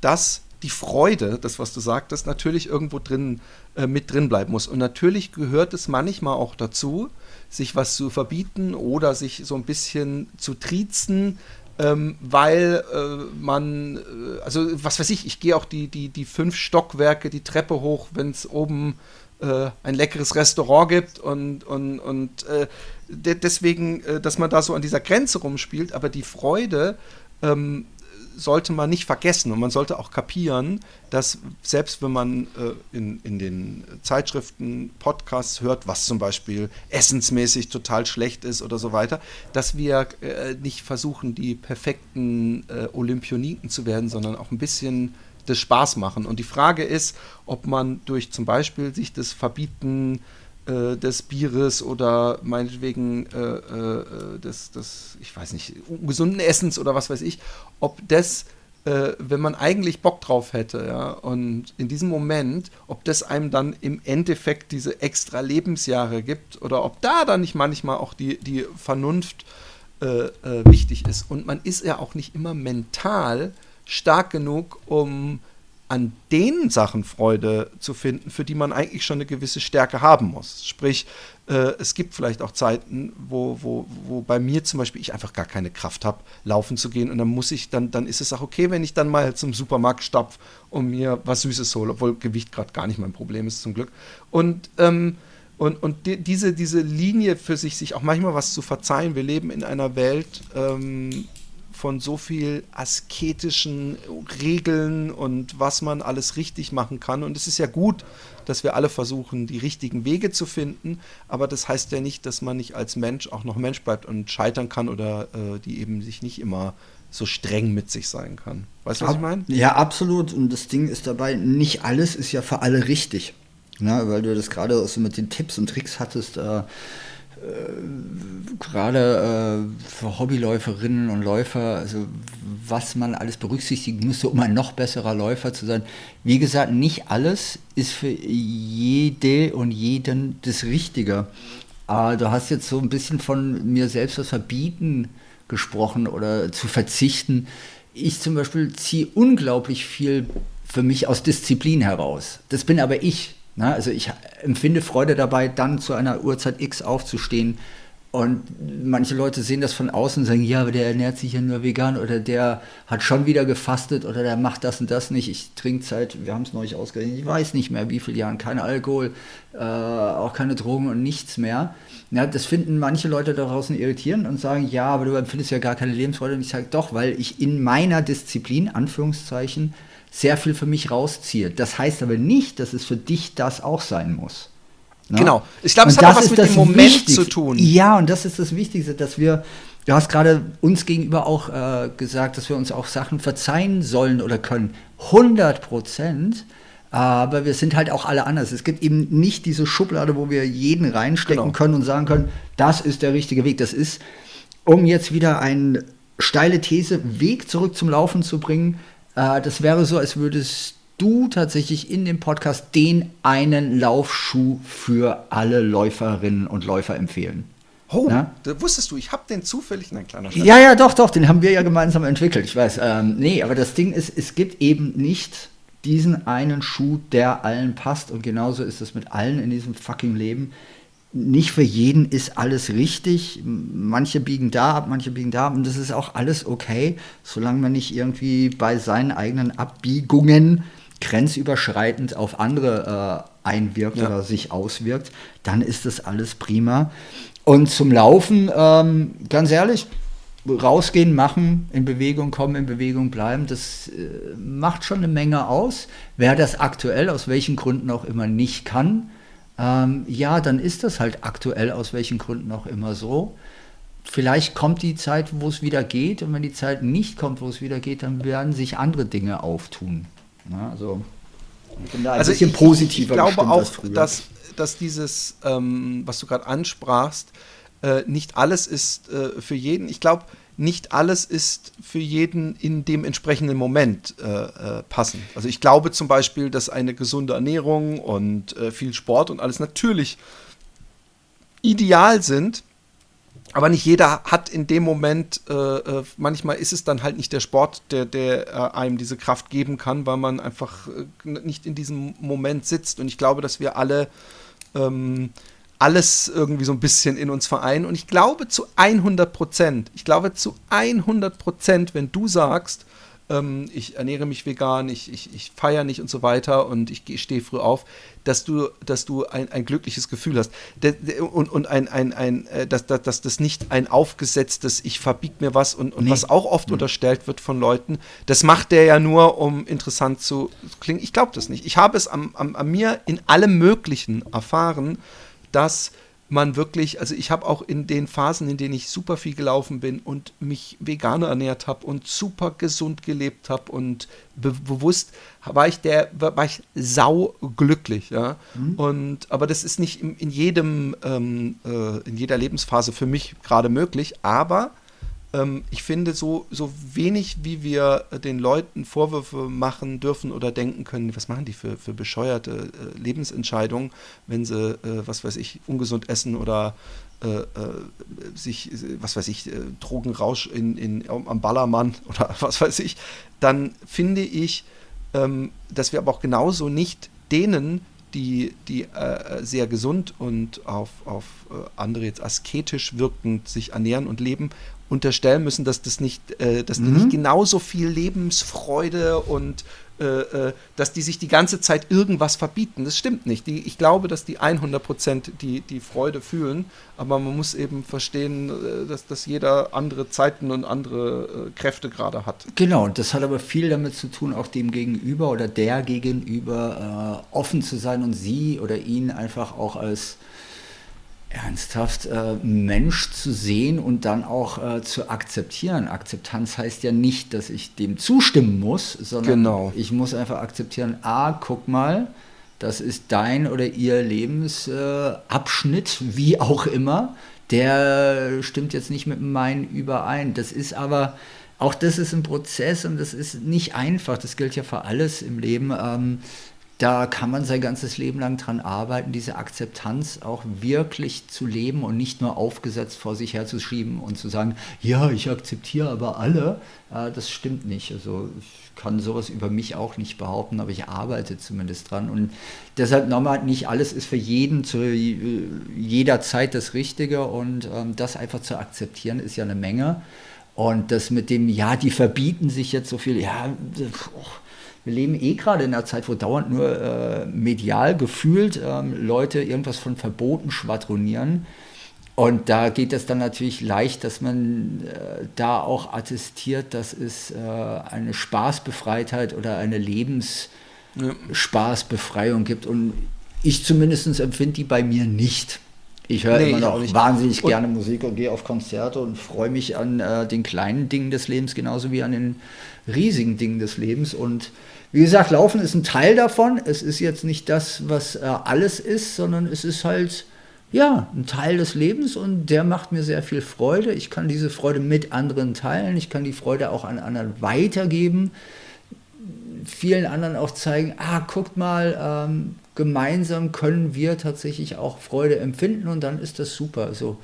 dass die Freude, das, was du sagtest, natürlich irgendwo drin, äh, mit drin bleiben muss. Und natürlich gehört es manchmal auch dazu, sich was zu verbieten oder sich so ein bisschen zu triezen, ähm, weil äh, man, äh, also was weiß ich, ich gehe auch die, die, die fünf Stockwerke, die Treppe hoch, wenn es oben äh, ein leckeres Restaurant gibt und, und, und äh, de deswegen, äh, dass man da so an dieser Grenze rumspielt, aber die Freude ähm, sollte man nicht vergessen und man sollte auch kapieren, dass selbst wenn man äh, in, in den Zeitschriften, Podcasts hört, was zum Beispiel essensmäßig total schlecht ist oder so weiter, dass wir äh, nicht versuchen, die perfekten äh, Olympioniken zu werden, sondern auch ein bisschen das Spaß machen. Und die Frage ist, ob man durch zum Beispiel sich das Verbieten äh, des Bieres oder meinetwegen äh, äh, des, des, ich weiß nicht, gesunden Essens oder was weiß ich, ob das, äh, wenn man eigentlich Bock drauf hätte, ja, und in diesem Moment, ob das einem dann im Endeffekt diese extra Lebensjahre gibt oder ob da dann nicht manchmal auch die, die Vernunft äh, äh, wichtig ist. Und man ist ja auch nicht immer mental stark genug, um an den Sachen Freude zu finden, für die man eigentlich schon eine gewisse Stärke haben muss. Sprich, äh, es gibt vielleicht auch Zeiten, wo, wo, wo bei mir zum Beispiel ich einfach gar keine Kraft habe, laufen zu gehen und dann muss ich, dann, dann ist es auch okay, wenn ich dann mal zum Supermarkt stapfe und mir was Süßes hole, obwohl Gewicht gerade gar nicht mein Problem ist zum Glück. Und ähm, und, und die, diese, diese Linie für sich, sich auch manchmal was zu verzeihen. Wir leben in einer Welt, ähm, von so viel asketischen Regeln und was man alles richtig machen kann. Und es ist ja gut, dass wir alle versuchen, die richtigen Wege zu finden, aber das heißt ja nicht, dass man nicht als Mensch auch noch Mensch bleibt und scheitern kann oder äh, die eben sich nicht immer so streng mit sich sein kann. Weißt du, was ich meine? Ja, absolut. Und das Ding ist dabei, nicht alles ist ja für alle richtig. Ja, weil du das gerade so mit den Tipps und Tricks hattest. Äh, gerade äh, für Hobbyläuferinnen und Läufer, also was man alles berücksichtigen müsste, um ein noch besserer Läufer zu sein. Wie gesagt, nicht alles ist für jede und jeden das Richtige. Aber du hast jetzt so ein bisschen von mir selbst das Verbieten gesprochen oder zu verzichten. Ich zum Beispiel ziehe unglaublich viel für mich aus Disziplin heraus. Das bin aber ich. Na, also ich empfinde Freude dabei, dann zu einer Uhrzeit X aufzustehen. Und manche Leute sehen das von außen und sagen, ja, aber der ernährt sich ja nur vegan oder der hat schon wieder gefastet oder der macht das und das nicht. Ich trinke seit, wir haben es neulich ausgerechnet, ich weiß nicht mehr wie viele Jahren, kein Alkohol, äh, auch keine Drogen und nichts mehr. Ja, das finden manche Leute da draußen irritierend und sagen, ja, aber du empfindest ja gar keine Lebensfreude. Und ich sage, doch, weil ich in meiner Disziplin, Anführungszeichen, sehr viel für mich rausziehe. Das heißt aber nicht, dass es für dich das auch sein muss. Ne? Genau. Ich glaube, es hat auch was mit dem Moment Wichtigste. zu tun. Ja, und das ist das Wichtigste, dass wir, du hast gerade uns gegenüber auch äh, gesagt, dass wir uns auch Sachen verzeihen sollen oder können. 100 Prozent. Aber wir sind halt auch alle anders. Es gibt eben nicht diese Schublade, wo wir jeden reinstecken genau. können und sagen können, das ist der richtige Weg. Das ist, um jetzt wieder eine steile These, Weg zurück zum Laufen zu bringen, äh, das wäre so, als würdest du tatsächlich in dem Podcast den einen Laufschuh für alle Läuferinnen und Läufer empfehlen. Oh, ja? wusstest du, ich habe den zufällig in ein kleiner Stadt. Ja, ja, doch, doch, den haben wir ja gemeinsam entwickelt. Ich weiß. Ähm, nee, aber das Ding ist, es gibt eben nicht diesen einen Schuh, der allen passt. Und genauso ist es mit allen in diesem fucking Leben. Nicht für jeden ist alles richtig. Manche biegen da ab, manche biegen da ab. Und das ist auch alles okay, solange man nicht irgendwie bei seinen eigenen Abbiegungen grenzüberschreitend auf andere äh, einwirkt ja. oder sich auswirkt, dann ist das alles prima. Und zum Laufen, ähm, ganz ehrlich, rausgehen, machen, in Bewegung kommen, in Bewegung bleiben, das äh, macht schon eine Menge aus. Wer das aktuell aus welchen Gründen auch immer nicht kann, ähm, ja, dann ist das halt aktuell aus welchen Gründen auch immer so. Vielleicht kommt die Zeit, wo es wieder geht, und wenn die Zeit nicht kommt, wo es wieder geht, dann werden sich andere Dinge auftun. Ja, also ich bin da ein also bisschen ich, positiver. Ich glaube auch, dass, dass dieses, ähm, was du gerade ansprachst, äh, nicht alles ist äh, für jeden. Ich glaube, nicht alles ist für jeden in dem entsprechenden Moment äh, äh, passend. Also ich glaube zum Beispiel, dass eine gesunde Ernährung und äh, viel Sport und alles natürlich ideal sind, aber nicht jeder hat in dem Moment, äh, äh, manchmal ist es dann halt nicht der Sport, der, der äh, einem diese Kraft geben kann, weil man einfach nicht in diesem Moment sitzt. Und ich glaube, dass wir alle ähm, alles irgendwie so ein bisschen in uns vereinen. Und ich glaube zu 100 Prozent, ich glaube zu 100 Prozent, wenn du sagst, ähm, ich ernähre mich vegan, ich, ich, ich feiere nicht und so weiter und ich, ich stehe früh auf, dass du, dass du ein, ein glückliches Gefühl hast. und und ein, ein, ein, äh, dass, dass, dass das nicht ein aufgesetztes, ich verbieg mir was und, und nee. was auch oft mhm. unterstellt wird von Leuten, das macht der ja nur, um interessant zu klingen. Ich glaube das nicht. Ich habe es am, am, an mir in allem Möglichen erfahren, dass man wirklich, also ich habe auch in den Phasen, in denen ich super viel gelaufen bin und mich vegan ernährt habe und super gesund gelebt habe und be bewusst war ich der, war ich sau glücklich, ja. Mhm. Und aber das ist nicht in, in jedem, ähm, äh, in jeder Lebensphase für mich gerade möglich, aber ähm, ich finde, so, so wenig wie wir den Leuten Vorwürfe machen dürfen oder denken können, was machen die für, für bescheuerte äh, Lebensentscheidungen, wenn sie, äh, was weiß ich, ungesund essen oder äh, äh sich, was weiß ich, äh, Drogenrausch in, in, am Ballermann oder was weiß ich, dann finde ich, ähm, dass wir aber auch genauso nicht denen, die, die äh, sehr gesund und auf, auf andere jetzt asketisch wirkend sich ernähren und leben, unterstellen müssen, dass das nicht, äh, dass mhm. die nicht genauso viel Lebensfreude und äh, äh, dass die sich die ganze Zeit irgendwas verbieten. Das stimmt nicht. Die, ich glaube, dass die 100 Prozent die, die Freude fühlen, aber man muss eben verstehen, äh, dass, dass jeder andere Zeiten und andere äh, Kräfte gerade hat. Genau, und das hat aber viel damit zu tun, auch dem Gegenüber oder der Gegenüber äh, offen zu sein und sie oder ihn einfach auch als ernsthaft äh, Mensch zu sehen und dann auch äh, zu akzeptieren. Akzeptanz heißt ja nicht, dass ich dem zustimmen muss, sondern genau. ich muss einfach akzeptieren, ah, guck mal, das ist dein oder ihr Lebensabschnitt, äh, wie auch immer, der stimmt jetzt nicht mit meinem überein. Das ist aber, auch das ist ein Prozess und das ist nicht einfach, das gilt ja für alles im Leben. Ähm, da kann man sein ganzes Leben lang dran arbeiten, diese Akzeptanz auch wirklich zu leben und nicht nur aufgesetzt vor sich herzuschieben und zu sagen, ja, ich akzeptiere aber alle. Äh, das stimmt nicht. Also ich kann sowas über mich auch nicht behaupten, aber ich arbeite zumindest dran. Und deshalb nochmal, nicht alles ist für jeden zu jeder Zeit das Richtige und ähm, das einfach zu akzeptieren ist ja eine Menge. Und das mit dem, ja, die verbieten sich jetzt so viel, ja, oh, wir leben eh gerade in einer Zeit, wo dauernd nur äh, medial gefühlt ähm, Leute irgendwas von Verboten schwadronieren. Und da geht es dann natürlich leicht, dass man äh, da auch attestiert, dass es äh, eine Spaßbefreitheit oder eine Lebensspaßbefreiung ja. gibt. Und ich zumindest empfinde die bei mir nicht. Ich höre nee, immer noch wahnsinnig und gerne Musik und gehe auf Konzerte und freue mich an äh, den kleinen Dingen des Lebens genauso wie an den riesigen Dingen des Lebens. Und wie gesagt, Laufen ist ein Teil davon. Es ist jetzt nicht das, was äh, alles ist, sondern es ist halt ja ein Teil des Lebens und der macht mir sehr viel Freude. Ich kann diese Freude mit anderen teilen. Ich kann die Freude auch an anderen weitergeben. vielen anderen auch zeigen, ah, guckt mal, ähm, gemeinsam können wir tatsächlich auch Freude empfinden und dann ist das super. Also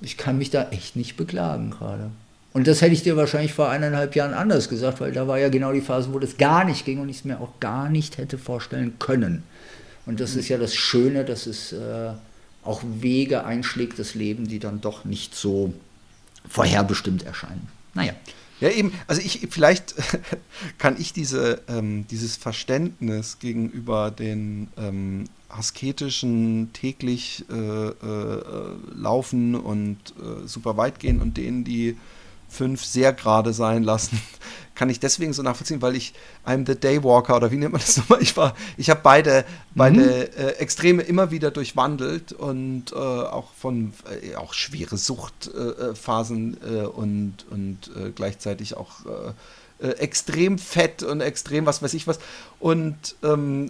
ich kann mich da echt nicht beklagen gerade. Und das hätte ich dir wahrscheinlich vor eineinhalb Jahren anders gesagt, weil da war ja genau die Phase, wo das gar nicht ging und ich es mir auch gar nicht hätte vorstellen können. Und das ist ja das Schöne, dass es äh, auch Wege einschlägt, das Leben, die dann doch nicht so vorherbestimmt erscheinen. Naja. Ja, eben, also ich, vielleicht kann ich diese, ähm, dieses Verständnis gegenüber den ähm, asketischen täglich äh, äh, laufen und äh, super weit gehen und denen, die fünf sehr gerade sein lassen, kann ich deswegen so nachvollziehen, weil ich I'm the Daywalker oder wie nennt man das nochmal? Ich war, ich habe beide, beide mhm. äh, Extreme immer wieder durchwandelt und äh, auch von äh, auch schwere Suchtphasen äh, und, und äh, gleichzeitig auch äh, extrem fett und extrem was weiß ich was. Und ähm,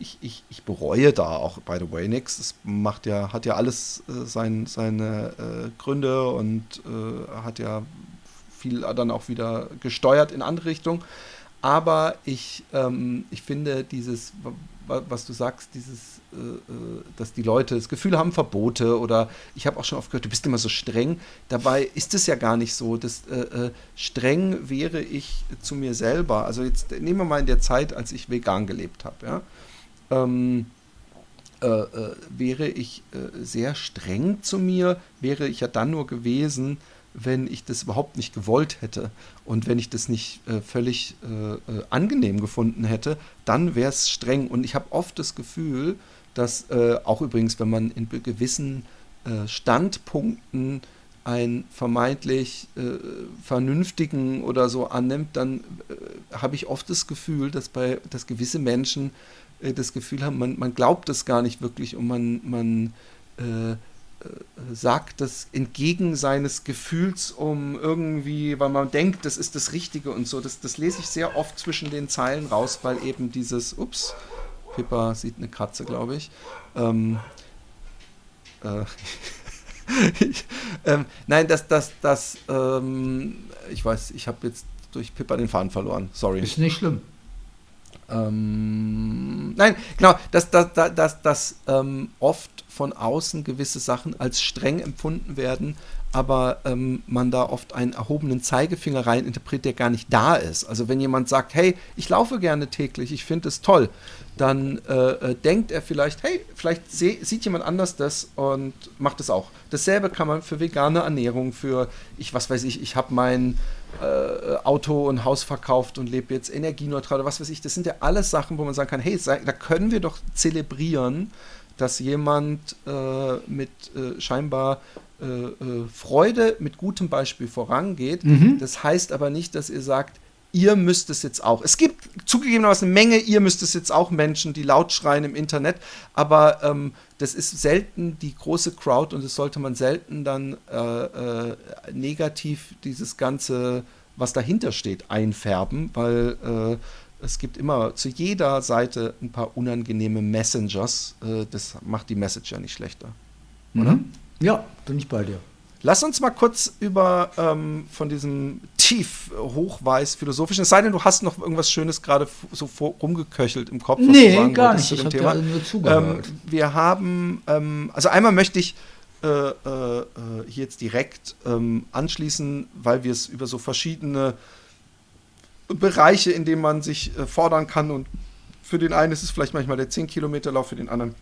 ich, ich, ich bereue da auch, by the way, nichts. Es macht ja, hat ja alles sein, seine Gründe und hat ja viel dann auch wieder gesteuert in andere Richtungen. Aber ich, ähm, ich finde dieses, was du sagst, dieses, äh, äh, dass die Leute das Gefühl haben, Verbote oder ich habe auch schon oft gehört, du bist immer so streng. Dabei ist es ja gar nicht so. Das, äh, äh, streng wäre ich zu mir selber. Also jetzt nehmen wir mal in der Zeit, als ich vegan gelebt habe. Ja? Ähm, äh, äh, wäre ich sehr streng zu mir, wäre ich ja dann nur gewesen, wenn ich das überhaupt nicht gewollt hätte und wenn ich das nicht äh, völlig äh, äh angenehm gefunden hätte, dann wäre es streng. Und ich habe oft das Gefühl, dass äh, auch übrigens, wenn man in gewissen äh, Standpunkten einen vermeintlich vernünftigen oder so annimmt, dann habe ich oft das Gefühl, dass bei dass gewisse Menschen das Gefühl haben, man, man glaubt das gar nicht wirklich und man, man sagt das entgegen seines Gefühls, um irgendwie, weil man denkt, das ist das Richtige und so. Das, das lese ich sehr oft zwischen den Zeilen raus, weil eben dieses, ups, Pippa sieht eine Katze, glaube ich. Ähm, äh, ähm, nein, das, das, das, ähm, ich weiß, ich habe jetzt durch Pippa den Faden verloren. Sorry. Ist nicht schlimm. Ähm, nein, genau, dass das, das, das, das ähm, oft von außen gewisse Sachen als streng empfunden werden, aber ähm, man da oft einen erhobenen Zeigefinger rein interpretiert, der gar nicht da ist. Also wenn jemand sagt, hey, ich laufe gerne täglich, ich finde es toll, dann äh, äh, denkt er vielleicht, hey, vielleicht sieht jemand anders das und macht es auch. Dasselbe kann man für vegane Ernährung, für ich, was weiß ich, ich habe mein äh, Auto und Haus verkauft und lebe jetzt energieneutral oder was weiß ich. Das sind ja alles Sachen, wo man sagen kann, hey, da können wir doch zelebrieren, dass jemand äh, mit äh, scheinbar äh, äh, Freude mit gutem Beispiel vorangeht. Mhm. Das heißt aber nicht, dass ihr sagt, ihr müsst es jetzt auch. Es gibt zugegebenermaßen eine Menge, ihr müsst es jetzt auch Menschen, die laut schreien im Internet, aber ähm, das ist selten die große Crowd und das sollte man selten dann äh, äh, negativ dieses ganze, was dahinter steht, einfärben, weil äh, es gibt immer zu jeder Seite ein paar unangenehme Messengers. Äh, das macht die Message ja nicht schlechter. Oder? Mhm. Ja, bin ich bei dir. Lass uns mal kurz über ähm, von diesem tief hochweiß philosophischen, es sei denn, du hast noch irgendwas Schönes gerade so vor, rumgeköchelt im Kopf. nee, gar nicht. Ich habe nur zugehört. Ähm, wir haben, ähm, also einmal möchte ich äh, äh, hier jetzt direkt ähm, anschließen, weil wir es über so verschiedene Bereiche, in denen man sich äh, fordern kann und für den einen ist es vielleicht manchmal der 10 Kilometer Lauf, für den anderen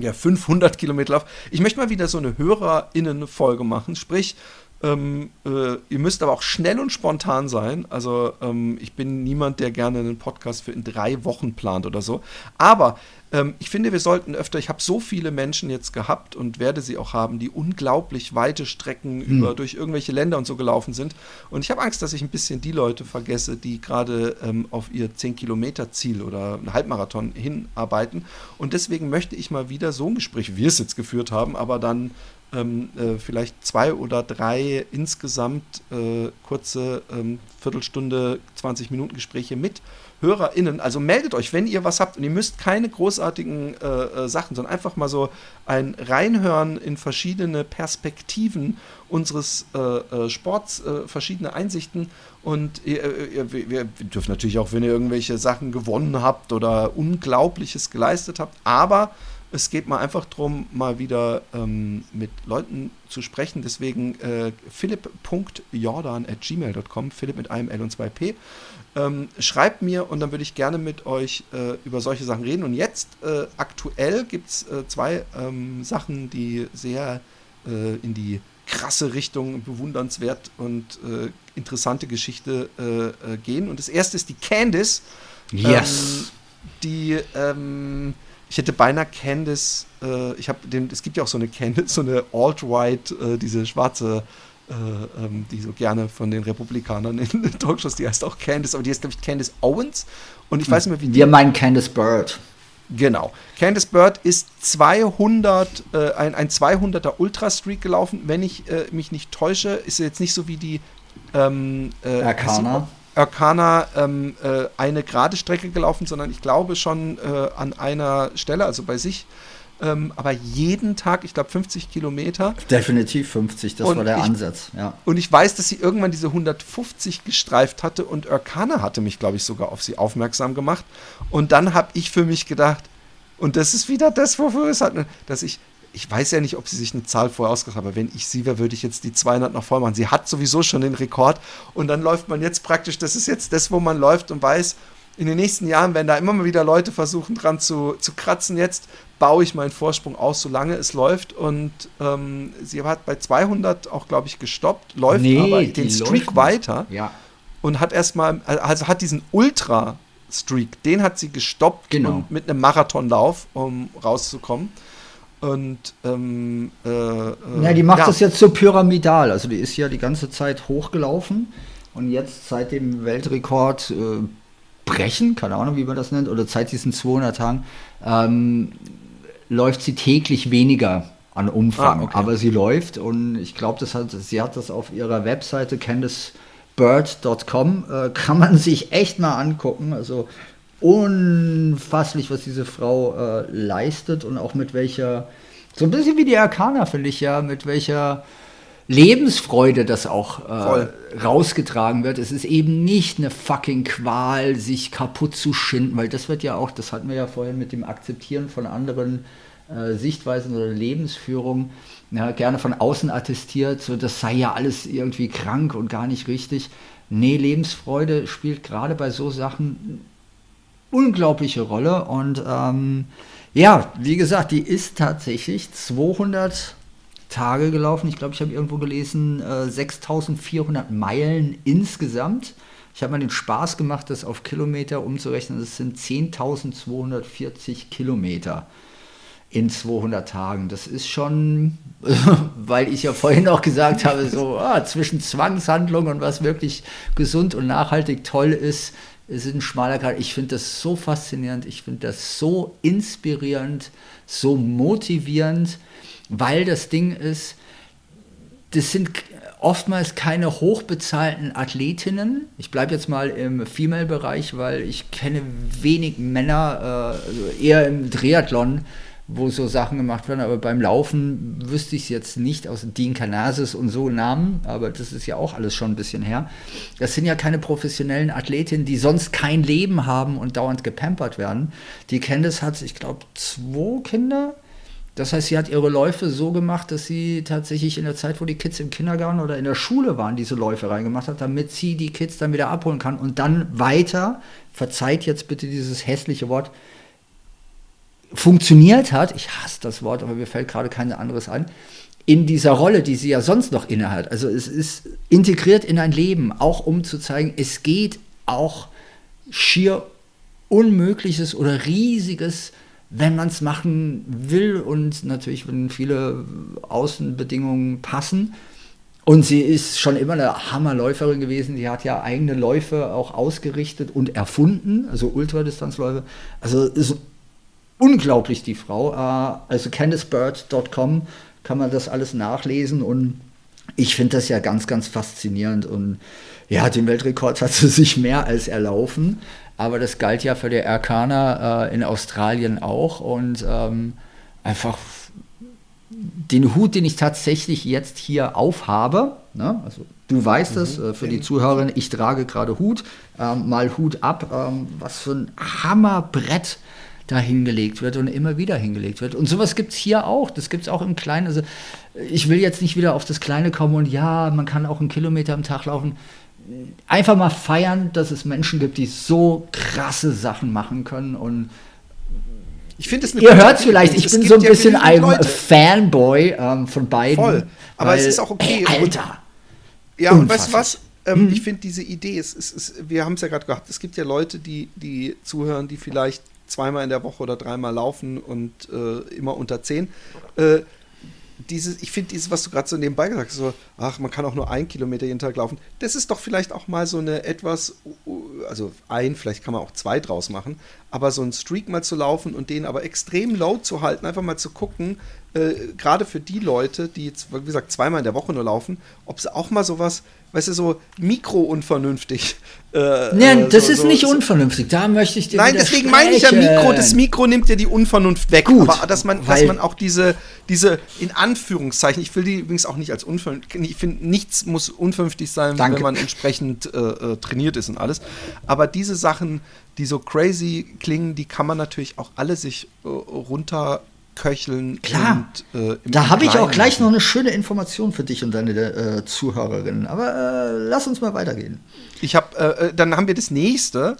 ja, 500 Kilometer Lauf. Ich möchte mal wieder so eine HörerInnen-Folge machen, sprich, ähm, äh, ihr müsst aber auch schnell und spontan sein. Also ähm, ich bin niemand, der gerne einen Podcast für in drei Wochen plant oder so. Aber ähm, ich finde, wir sollten öfter, ich habe so viele Menschen jetzt gehabt und werde sie auch haben, die unglaublich weite Strecken hm. über durch irgendwelche Länder und so gelaufen sind. Und ich habe Angst, dass ich ein bisschen die Leute vergesse, die gerade ähm, auf ihr 10-Kilometer-Ziel oder einen Halbmarathon hinarbeiten. Und deswegen möchte ich mal wieder so ein Gespräch, wie wir es jetzt geführt haben, aber dann ähm, äh, vielleicht zwei oder drei insgesamt äh, kurze ähm, Viertelstunde, 20 Minuten Gespräche mit HörerInnen. Also meldet euch, wenn ihr was habt. Und ihr müsst keine großartigen äh, äh Sachen, sondern einfach mal so ein Reinhören in verschiedene Perspektiven unseres äh, äh, Sports, verschiedene Einsichten. Und ihr, ihr, ihr, dürft natürlich auch, wenn ihr irgendwelche Sachen gewonnen habt oder Unglaubliches geleistet habt, aber es geht mal einfach darum, mal wieder ähm, mit Leuten zu sprechen. Deswegen äh, philipp.jordan at gmail.com, Philipp mit einem L und zwei P. Ähm, schreibt mir und dann würde ich gerne mit euch äh, über solche Sachen reden. Und jetzt äh, aktuell gibt es äh, zwei ähm, Sachen, die sehr äh, in die krasse Richtung, bewundernswert und äh, interessante Geschichte gehen. Und das erste ist die Candice. Yes. Ähm, die ähm, ich hätte beinahe Candice, äh, ich habe den, es gibt ja auch so eine Candice, so eine Alt-Right, äh, diese schwarze, äh, ähm, die so gerne von den Republikanern in den Talkshows, die heißt auch Candice, aber die heißt, glaube ich, Candice Owens. Und ich weiß nicht mehr, wie Wir meinen Candice Bird. Genau. Candice Bird ist 200, äh, ein, ein 200er Ultra-Streak gelaufen. Wenn ich äh, mich nicht täusche, ist sie jetzt nicht so wie die ähm, äh, Arcana. Arcana ähm, äh, eine gerade Strecke gelaufen, sondern ich glaube schon äh, an einer Stelle, also bei sich. Ähm, aber jeden Tag, ich glaube 50 Kilometer. Definitiv 50, das und war der ich, Ansatz, ja. Und ich weiß, dass sie irgendwann diese 150 gestreift hatte und Arcana hatte mich, glaube ich, sogar auf sie aufmerksam gemacht. Und dann habe ich für mich gedacht, und das ist wieder das, wofür es hat, dass ich ich weiß ja nicht, ob sie sich eine Zahl vorher ausgedacht hat, aber wenn ich sie wäre, würde ich jetzt die 200 noch voll machen. Sie hat sowieso schon den Rekord und dann läuft man jetzt praktisch, das ist jetzt das, wo man läuft und weiß, in den nächsten Jahren werden da immer mal wieder Leute versuchen, dran zu, zu kratzen. Jetzt baue ich meinen Vorsprung aus, solange es läuft. Und ähm, sie hat bei 200 auch, glaube ich, gestoppt, läuft nee, aber den Streak weiter ja. und hat erstmal, also hat diesen Ultra-Streak, den hat sie gestoppt genau. mit einem Marathonlauf, um rauszukommen. Und ähm, äh, äh, ja, die macht ja. das jetzt so pyramidal. Also die ist ja die ganze Zeit hochgelaufen und jetzt seit dem Weltrekord äh, brechen, keine Ahnung, wie man das nennt, oder seit diesen 200 Tagen, ähm, läuft sie täglich weniger an Umfang. Ah, okay. Aber sie läuft und ich glaube, hat, sie hat das auf ihrer Webseite CandiceBird.com, äh, kann man sich echt mal angucken. Also unfasslich, was diese Frau äh, leistet und auch mit welcher, so ein bisschen wie die Arcana, finde ich ja, mit welcher Lebensfreude das auch äh, rausgetragen wird. Es ist eben nicht eine fucking Qual, sich kaputt zu schinden, weil das wird ja auch, das hatten wir ja vorhin mit dem Akzeptieren von anderen äh, Sichtweisen oder Lebensführung, ja, gerne von außen attestiert, so das sei ja alles irgendwie krank und gar nicht richtig. Nee, Lebensfreude spielt gerade bei so Sachen unglaubliche Rolle. Und ähm, ja, wie gesagt, die ist tatsächlich 200 Tage gelaufen. Ich glaube, ich habe irgendwo gelesen, äh, 6400 Meilen insgesamt. Ich habe mal den Spaß gemacht, das auf Kilometer umzurechnen. Das sind 10.240 Kilometer in 200 Tagen. Das ist schon, weil ich ja vorhin auch gesagt habe, so ah, zwischen Zwangshandlung und was wirklich gesund und nachhaltig toll ist, es ist ein schmaler Grad. Ich finde das so faszinierend, ich finde das so inspirierend, so motivierend, weil das Ding ist, das sind oftmals keine hochbezahlten Athletinnen. Ich bleibe jetzt mal im Female-Bereich, weil ich kenne wenig Männer, äh, also eher im Triathlon, wo so Sachen gemacht werden, aber beim Laufen wüsste ich es jetzt nicht aus Dean Canasis und so Namen, aber das ist ja auch alles schon ein bisschen her. Das sind ja keine professionellen Athletinnen, die sonst kein Leben haben und dauernd gepampert werden. Die Candice hat, ich glaube, zwei Kinder. Das heißt, sie hat ihre Läufe so gemacht, dass sie tatsächlich in der Zeit, wo die Kids im Kindergarten oder in der Schule waren, diese Läufe reingemacht hat, damit sie die Kids dann wieder abholen kann und dann weiter, verzeiht jetzt bitte dieses hässliche Wort, funktioniert hat, ich hasse das Wort, aber mir fällt gerade kein anderes an, in dieser Rolle, die sie ja sonst noch innehat. Also es ist integriert in ein Leben, auch um zu zeigen, es geht auch schier Unmögliches oder Riesiges, wenn man es machen will und natürlich, wenn viele Außenbedingungen passen. Und sie ist schon immer eine Hammerläuferin gewesen. Die hat ja eigene Läufe auch ausgerichtet und erfunden, also Ultradistanzläufe. Also ist unglaublich, die Frau. Äh, also CandiceBird.com kann man das alles nachlesen und ich finde das ja ganz, ganz faszinierend und ja, den Weltrekord hat sie sich mehr als erlaufen, aber das galt ja für die Erkaner äh, in Australien auch und ähm, einfach den Hut, den ich tatsächlich jetzt hier aufhabe, ne? also du weißt mhm. es, äh, für die Zuhörerin, ich trage gerade Hut, ähm, mal Hut ab, ähm, was für ein Hammerbrett da hingelegt wird und immer wieder hingelegt wird. Und sowas gibt es hier auch. Das gibt es auch im Kleinen. Also ich will jetzt nicht wieder auf das Kleine kommen und ja, man kann auch einen Kilometer am Tag laufen. Einfach mal feiern, dass es Menschen gibt, die so krasse Sachen machen können und ich finde es Ihr hört vielleicht, ich bin so ein bisschen ein Fanboy ähm, von beiden. Voll. Aber weil, es ist auch okay. Ey, Alter. Ja, und weißt du was? Ähm, mhm. Ich finde diese Idee, es, es, es wir haben es ja gerade gehabt, es gibt ja Leute, die, die zuhören, die vielleicht zweimal in der Woche oder dreimal laufen und äh, immer unter zehn. Äh, dieses, ich finde dieses, was du gerade so nebenbei gesagt hast, so, ach, man kann auch nur ein Kilometer jeden Tag laufen, das ist doch vielleicht auch mal so eine etwas, also ein, vielleicht kann man auch zwei draus machen, aber so ein Streak mal zu laufen und den aber extrem low zu halten, einfach mal zu gucken, äh, gerade für die Leute, die jetzt, wie gesagt, zweimal in der Woche nur laufen, ob sie auch mal sowas, weißt du, so mikro-unvernünftig. Äh, Nein, äh, das so, ist so, nicht so. unvernünftig. Da möchte ich dir Nein, deswegen meine ich ja Mikro. Das Mikro nimmt ja die Unvernunft weg. Gut, aber dass man, dass man auch diese, diese, in Anführungszeichen, ich will die übrigens auch nicht als unvernünftig, ich finde, nichts muss unvernünftig sein, Danke. wenn man entsprechend äh, äh, trainiert ist und alles. Aber diese Sachen, die so crazy klingen, die kann man natürlich auch alle sich äh, runter köcheln. Klar. Und, äh, da habe ich auch gleich noch eine schöne Information für dich und deine äh, Zuhörerinnen. Aber äh, lass uns mal weitergehen. Ich habe, äh, äh, dann haben wir das nächste.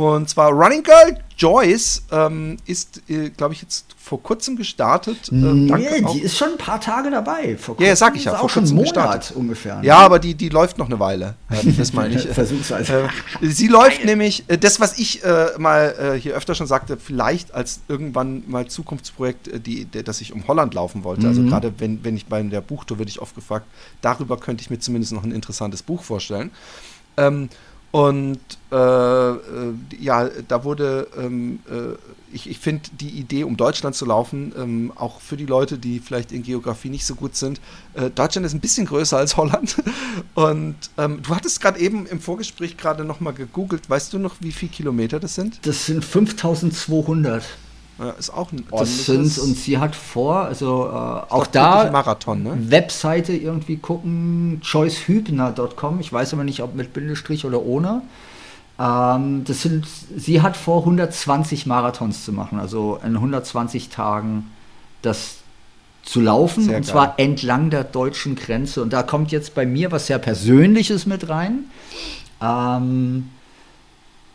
Und zwar Running Girl Joyce ähm, ist, äh, glaube ich, jetzt vor kurzem gestartet. Äh, nee, die ist schon ein paar Tage dabei. Vor kurzem ja, sag ich ja. Vor auch schon einen Monat gestartet. ungefähr. Ne? Ja, aber die, die läuft noch eine Weile. das meine ich. Versuchsweise. Äh, sie läuft nämlich, äh, das, was ich äh, mal äh, hier öfter schon sagte, vielleicht als irgendwann mal Zukunftsprojekt, die, der, das ich um Holland laufen wollte. Also mhm. Also gerade wenn, wenn ich bei der Buchtour würde ich oft gefragt, darüber könnte ich mir zumindest noch ein interessantes Buch vorstellen. Ähm, und äh, äh, ja, da wurde, ähm, äh, ich, ich finde die Idee, um Deutschland zu laufen, ähm, auch für die Leute, die vielleicht in Geografie nicht so gut sind, äh, Deutschland ist ein bisschen größer als Holland. Und ähm, du hattest gerade eben im Vorgespräch gerade nochmal gegoogelt. Weißt du noch, wie viele Kilometer das sind? Das sind 5200. Ist auch ein das sind, und sie hat vor, also äh, auch da Marathon, ne? Webseite irgendwie gucken, choicehübner.com, ich weiß aber nicht, ob mit Bindestrich oder ohne. Ähm, das sind, sie hat vor, 120 Marathons zu machen, also in 120 Tagen das zu laufen, sehr und geil. zwar entlang der deutschen Grenze. Und da kommt jetzt bei mir was sehr Persönliches mit rein. Ähm,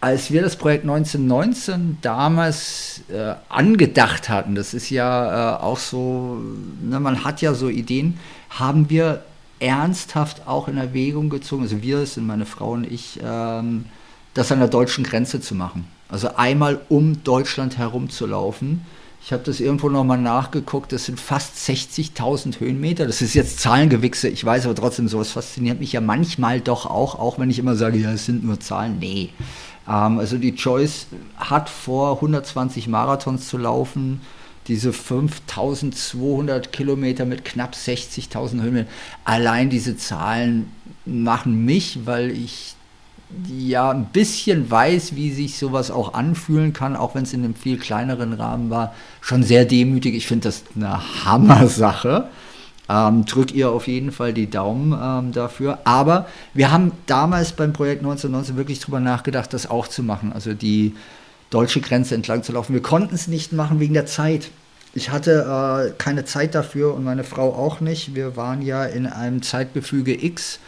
als wir das Projekt 1919 damals äh, angedacht hatten, das ist ja äh, auch so, ne, man hat ja so Ideen, haben wir ernsthaft auch in Erwägung gezogen, also wir sind meine Frau und ich, ähm, das an der deutschen Grenze zu machen. Also einmal um Deutschland herumzulaufen. Ich habe das irgendwo nochmal nachgeguckt, das sind fast 60.000 Höhenmeter. Das ist jetzt Zahlengewichse, ich weiß aber trotzdem, sowas fasziniert mich ja manchmal doch auch, auch wenn ich immer sage, ja, es sind nur Zahlen. Nee, also die Joyce hat vor, 120 Marathons zu laufen. Diese 5200 Kilometer mit knapp 60.000 Höhenmetern. Allein diese Zahlen machen mich, weil ich ja ein bisschen weiß, wie sich sowas auch anfühlen kann, auch wenn es in einem viel kleineren Rahmen war, schon sehr demütig. Ich finde das eine Hammer-Sache. Ähm, drück ihr auf jeden Fall die Daumen ähm, dafür. Aber wir haben damals beim Projekt 1919 wirklich drüber nachgedacht, das auch zu machen, also die deutsche Grenze entlang zu laufen. Wir konnten es nicht machen wegen der Zeit. Ich hatte äh, keine Zeit dafür und meine Frau auch nicht. Wir waren ja in einem Zeitgefüge X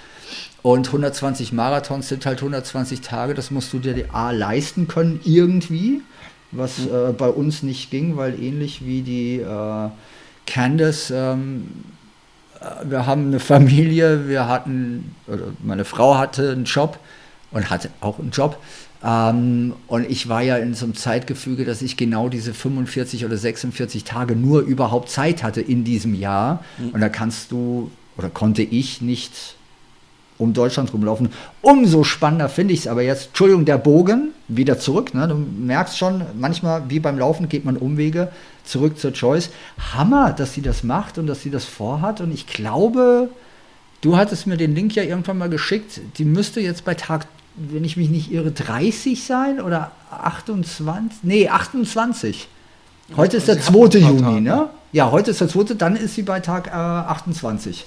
und 120 Marathons sind halt 120 Tage. Das musst du dir A leisten können irgendwie, was äh, bei uns nicht ging, weil ähnlich wie die äh, Candace ähm, wir haben eine Familie, wir hatten, meine Frau hatte einen Job und hatte auch einen Job. Ähm, und ich war ja in so einem Zeitgefüge, dass ich genau diese 45 oder 46 Tage nur überhaupt Zeit hatte in diesem Jahr. Mhm. Und da kannst du oder konnte ich nicht um Deutschland rumlaufen. Umso spannender finde ich es aber jetzt. Entschuldigung, der Bogen, wieder zurück. Ne? Du merkst schon, manchmal wie beim Laufen geht man Umwege zurück zur Choice. Hammer, dass sie das macht und dass sie das vorhat. Und ich glaube, du hattest mir den Link ja irgendwann mal geschickt. Die müsste jetzt bei Tag, wenn ich mich nicht irre, 30 sein oder 28? Nee, 28. Heute ist der 2. Juni, ne? Ja, heute ist der 2. Dann ist sie bei Tag äh, 28.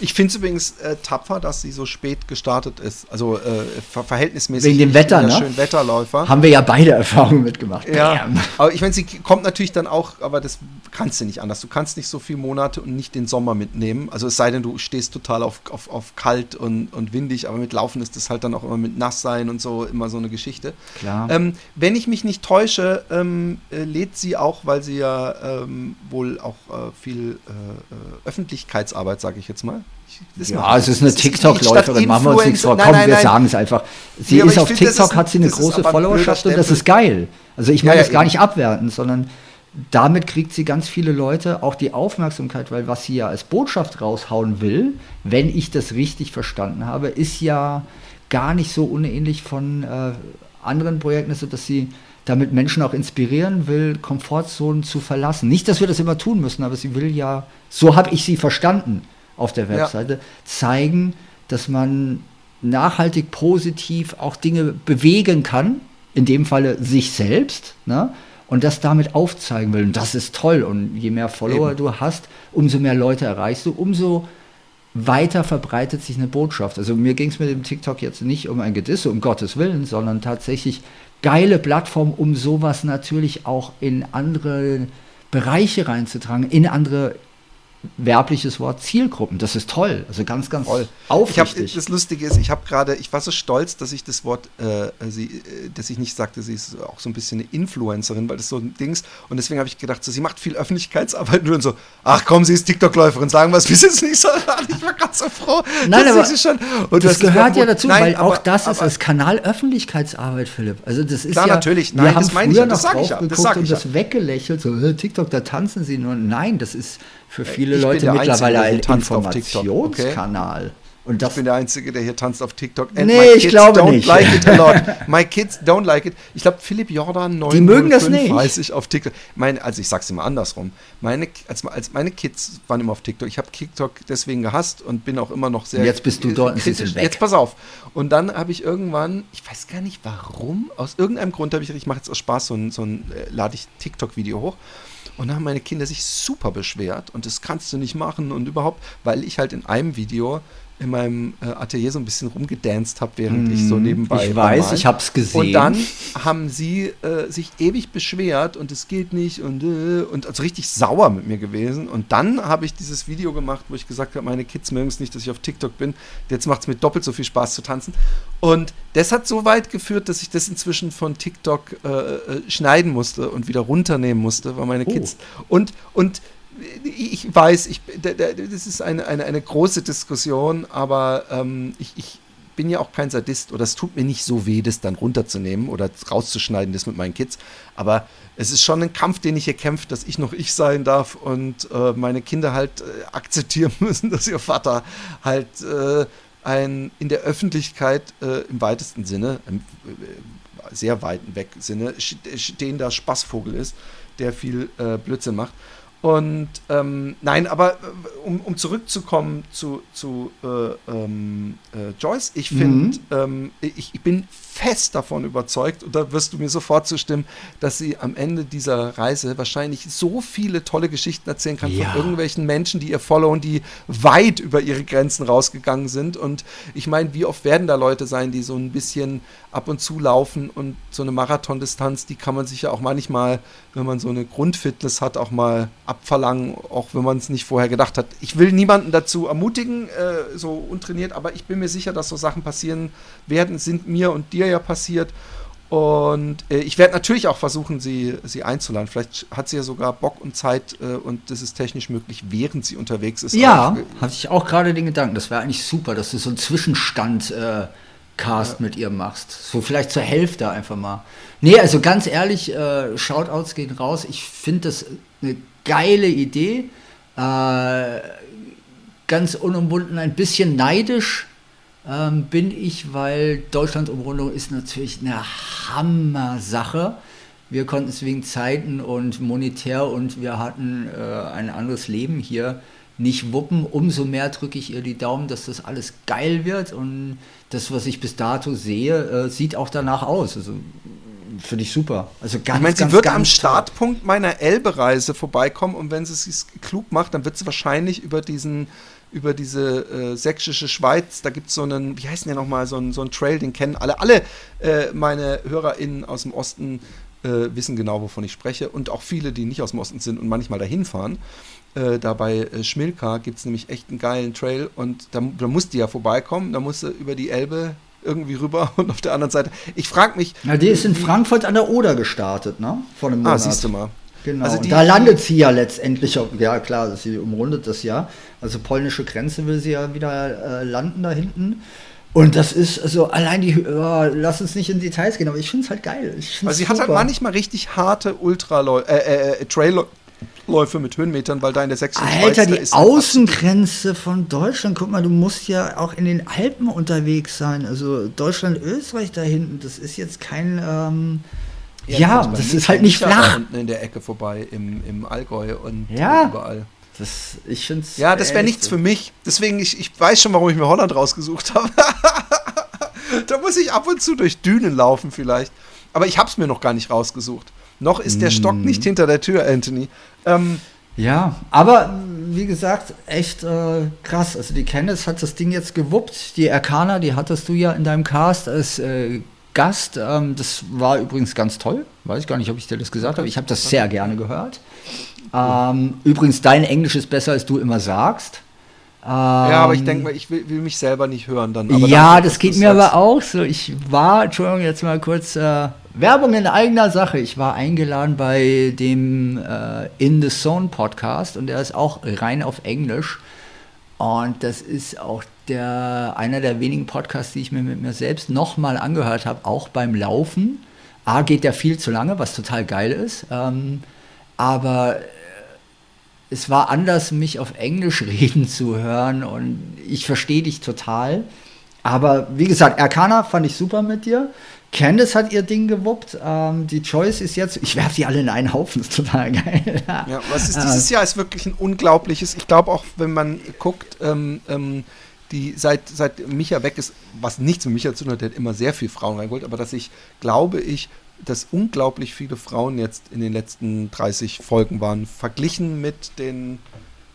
Ich finde es übrigens äh, tapfer, dass sie so spät gestartet ist. Also äh, ver verhältnismäßig. Wegen dem Wetter, ne? Schön Wetterläufer. Haben wir ja beide Erfahrungen mitgemacht. Ja. Aber ich meine, sie kommt natürlich dann auch, aber das kannst du nicht anders. Du kannst nicht so viele Monate und nicht den Sommer mitnehmen. Also es sei denn, du stehst total auf, auf, auf kalt und, und windig, aber mit Laufen ist das halt dann auch immer mit nass sein und so immer so eine Geschichte. Klar. Ähm, wenn ich mich nicht täusche, ähm, äh, lädt sie auch, weil sie ja ähm, wohl auch äh, viel äh Öffentlichkeitsarbeit, sage ich jetzt mal, ja, es ist eine TikTok-Läuferin, machen wir uns nichts vor. Komm, wir sagen es einfach. Sie ja, ist auf TikTok, hat sie eine große Followerschaft und das ist geil. Also ich meine ja, ja, das gar eben. nicht abwerten, sondern damit kriegt sie ganz viele Leute auch die Aufmerksamkeit, weil was sie ja als Botschaft raushauen will, wenn ich das richtig verstanden habe, ist ja gar nicht so unähnlich von äh, anderen Projekten, so dass sie damit Menschen auch inspirieren will, Komfortzonen zu verlassen. Nicht, dass wir das immer tun müssen, aber sie will ja, so habe ich sie verstanden, auf der Webseite, ja. zeigen, dass man nachhaltig positiv auch Dinge bewegen kann, in dem Falle sich selbst, ne? und das damit aufzeigen will. Und das ist toll. Und je mehr Follower Eben. du hast, umso mehr Leute erreichst du, umso weiter verbreitet sich eine Botschaft. Also mir ging es mit dem TikTok jetzt nicht um ein Gedisse, um Gottes Willen, sondern tatsächlich geile Plattform, um sowas natürlich auch in andere Bereiche reinzutragen, in andere werbliches Wort Zielgruppen. Das ist toll. Also ganz, ganz toll. Aufrichtig. Ich hab, das Lustige ist, ich habe gerade, ich war so stolz, dass ich das Wort, äh, sie, äh, dass ich nicht sagte, sie ist auch so ein bisschen eine Influencerin, weil das so ein Dings. Und deswegen habe ich gedacht, so, sie macht viel Öffentlichkeitsarbeit und so, ach komm, sie ist TikTok-Läuferin, sagen wir es, wir sind es nicht so. Ich war ganz so froh. Nein, aber schon, und das gehört ja dazu, nein, weil aber, auch das aber, ist als Kanal Öffentlichkeitsarbeit, Philipp. Also das ist klar, ja, natürlich. Nein, wir haben das meine ich ja, das sage ich ja. Das sag ich und das weggelächelt, so TikTok, da tanzen sie nur. Nein, das ist für viele ich Leute mittlerweile ein Informationskanal. Okay? Und ich bin der Einzige, der hier tanzt auf TikTok. And nee, ich glaube don't nicht. Like it a lot. My kids don't like it. Ich glaube, Philipp Jordan 9 Die mögen das nicht. Weiß ich auf TikTok. Meine, also ich sag's immer andersrum. Meine, als, als meine Kids waren immer auf TikTok. Ich habe TikTok deswegen gehasst und bin auch immer noch sehr. Und jetzt bist du dort kritisch. Jetzt pass auf. Und dann habe ich irgendwann, ich weiß gar nicht warum, aus irgendeinem Grund habe ich, ich mache jetzt aus Spaß so ein, so ein äh, lade ich TikTok-Video hoch. Und da haben meine Kinder sich super beschwert und das kannst du nicht machen und überhaupt, weil ich halt in einem Video in meinem äh, Atelier so ein bisschen rumgedanced habe, während mm, ich so nebenbei. Ich weiß, ich habe es gesehen. Und dann haben sie äh, sich ewig beschwert und es geht nicht und, äh, und also richtig sauer mit mir gewesen. Und dann habe ich dieses Video gemacht, wo ich gesagt habe, meine Kids mögen es nicht, dass ich auf TikTok bin. Jetzt macht es mir doppelt so viel Spaß zu tanzen. Und das hat so weit geführt, dass ich das inzwischen von TikTok äh, äh, schneiden musste und wieder runternehmen musste, weil meine oh. Kids. Und, und ich weiß, ich, das ist eine, eine, eine große Diskussion, aber ähm, ich, ich bin ja auch kein Sadist oder es tut mir nicht so weh, das dann runterzunehmen oder rauszuschneiden, das mit meinen Kids. Aber es ist schon ein Kampf, den ich hier kämpfe, dass ich noch ich sein darf und äh, meine Kinder halt äh, akzeptieren müssen, dass ihr Vater halt äh, ein in der Öffentlichkeit äh, im weitesten Sinne, im äh, sehr weiten Weg Sinne, stehender Spaßvogel ist, der viel äh, Blödsinn macht. Und ähm, nein, aber äh, um, um zurückzukommen zu, zu äh, ähm, äh, Joyce, ich finde, mhm. ähm, ich, ich, bin fest davon überzeugt, und da wirst du mir sofort zustimmen, dass sie am Ende dieser Reise wahrscheinlich so viele tolle Geschichten erzählen kann ja. von irgendwelchen Menschen, die ihr followen, die weit über ihre Grenzen rausgegangen sind. Und ich meine, wie oft werden da Leute sein, die so ein bisschen ab und zu laufen und so eine Marathondistanz, die kann man sich ja auch manchmal, wenn man so eine Grundfitness hat, auch mal abverlangen, auch wenn man es nicht vorher gedacht hat. Ich will niemanden dazu ermutigen, äh, so untrainiert, aber ich bin mir sicher, dass so Sachen passieren werden, sind mir und dir ja passiert. Und äh, ich werde natürlich auch versuchen, sie, sie einzuladen. Vielleicht hat sie ja sogar Bock und Zeit äh, und das ist technisch möglich, während sie unterwegs ist. Ja, hatte ich auch gerade den Gedanken. Das wäre eigentlich super, dass du so einen Zwischenstand äh, Cast ja. mit ihr machst. So vielleicht zur Hälfte einfach mal. Nee, also ganz ehrlich, äh, Shoutouts gehen raus. Ich finde das eine geile Idee. Äh, ganz unumwunden, ein bisschen neidisch ähm, bin ich, weil Deutschland-Umrundung ist natürlich eine Hammer-Sache. Wir konnten es wegen Zeiten und monetär und wir hatten äh, ein anderes Leben hier nicht wuppen. Umso mehr drücke ich ihr die Daumen, dass das alles geil wird und das, was ich bis dato sehe, äh, sieht auch danach aus. Also finde ich super. Also ganz, ich meine, sie wird am Startpunkt meiner Elbe-Reise vorbeikommen und wenn sie es klug macht, dann wird sie wahrscheinlich über diesen über diese äh, sächsische Schweiz, da gibt es so einen, wie heißt der nochmal, so einen, so einen Trail, den kennen alle. Alle äh, meine HörerInnen aus dem Osten äh, wissen genau, wovon ich spreche. Und auch viele, die nicht aus dem Osten sind und manchmal dahin fahren. Äh, da bei äh, Schmilka gibt es nämlich echt einen geilen Trail und da, da musst du ja vorbeikommen, da musst du über die Elbe irgendwie rüber und auf der anderen Seite. Ich frage mich. Na, die ist in Frankfurt an der Oder gestartet, ne? Vor einem ah, Monat. Ah, siehst du mal. Genau. Also die, da landet sie ja letztendlich, auf, ja klar, sie umrundet das ja. Also polnische Grenze will sie ja wieder äh, landen da hinten. Und das ist also allein die, oh, lass uns nicht in Details gehen, aber ich finde es halt geil. also sie super. hat halt manchmal richtig harte Ultra äh, äh, äh, Trail Läufe mit Höhenmetern, weil da in der sächsischen Alter, Schweiz, die Außengrenze von Deutschland, guck mal, du musst ja auch in den Alpen unterwegs sein. Also Deutschland, Österreich da hinten, das ist jetzt kein. Ähm, ja, ja das ist halt nicht flach. unten in der Ecke vorbei, im, im Allgäu und ja. überall. Das, ich find's ja, das wäre nichts für mich. Deswegen, ich, ich weiß schon, warum ich mir Holland rausgesucht habe. da muss ich ab und zu durch Dünen laufen vielleicht. Aber ich habe es mir noch gar nicht rausgesucht. Noch ist der Stock mhm. nicht hinter der Tür, Anthony. Ähm, ja, aber wie gesagt, echt äh, krass. Also die Candice hat das Ding jetzt gewuppt. Die Arcana, die hattest du ja in deinem Cast als äh, Gast. Ähm, das war übrigens ganz toll. Weiß ich gar nicht, ob ich dir das gesagt habe. Ich habe das sehr gerne gehört. Ähm, übrigens, dein Englisch ist besser, als du immer sagst. Ähm, ja, aber ich denke mal, ich will, will, mich selber nicht hören dann. ja, das geht mir aber auch so. Ich war, Entschuldigung, jetzt mal kurz äh, Werbung in eigener Sache. Ich war eingeladen bei dem äh, In the Zone Podcast und der ist auch rein auf Englisch. Und das ist auch der, einer der wenigen Podcasts, die ich mir mit mir selbst nochmal angehört habe, auch beim Laufen. A, geht der viel zu lange, was total geil ist. Ähm, aber es war anders, mich auf Englisch reden zu hören und ich verstehe dich total. Aber wie gesagt, Arcana fand ich super mit dir. Candice hat ihr Ding gewuppt. Ähm, die Choice ist jetzt, ich werfe die alle in einen Haufen, das ist total geil. ja, was ist dieses Jahr ist wirklich ein unglaubliches. Ich glaube auch, wenn man guckt, ähm, ähm, die seit, seit Micha weg ist, was nichts mit Micha zu tun hat, der hat immer sehr viel Frauen reingeholt, aber dass ich, glaube ich, dass unglaublich viele Frauen jetzt in den letzten 30 Folgen waren, verglichen mit den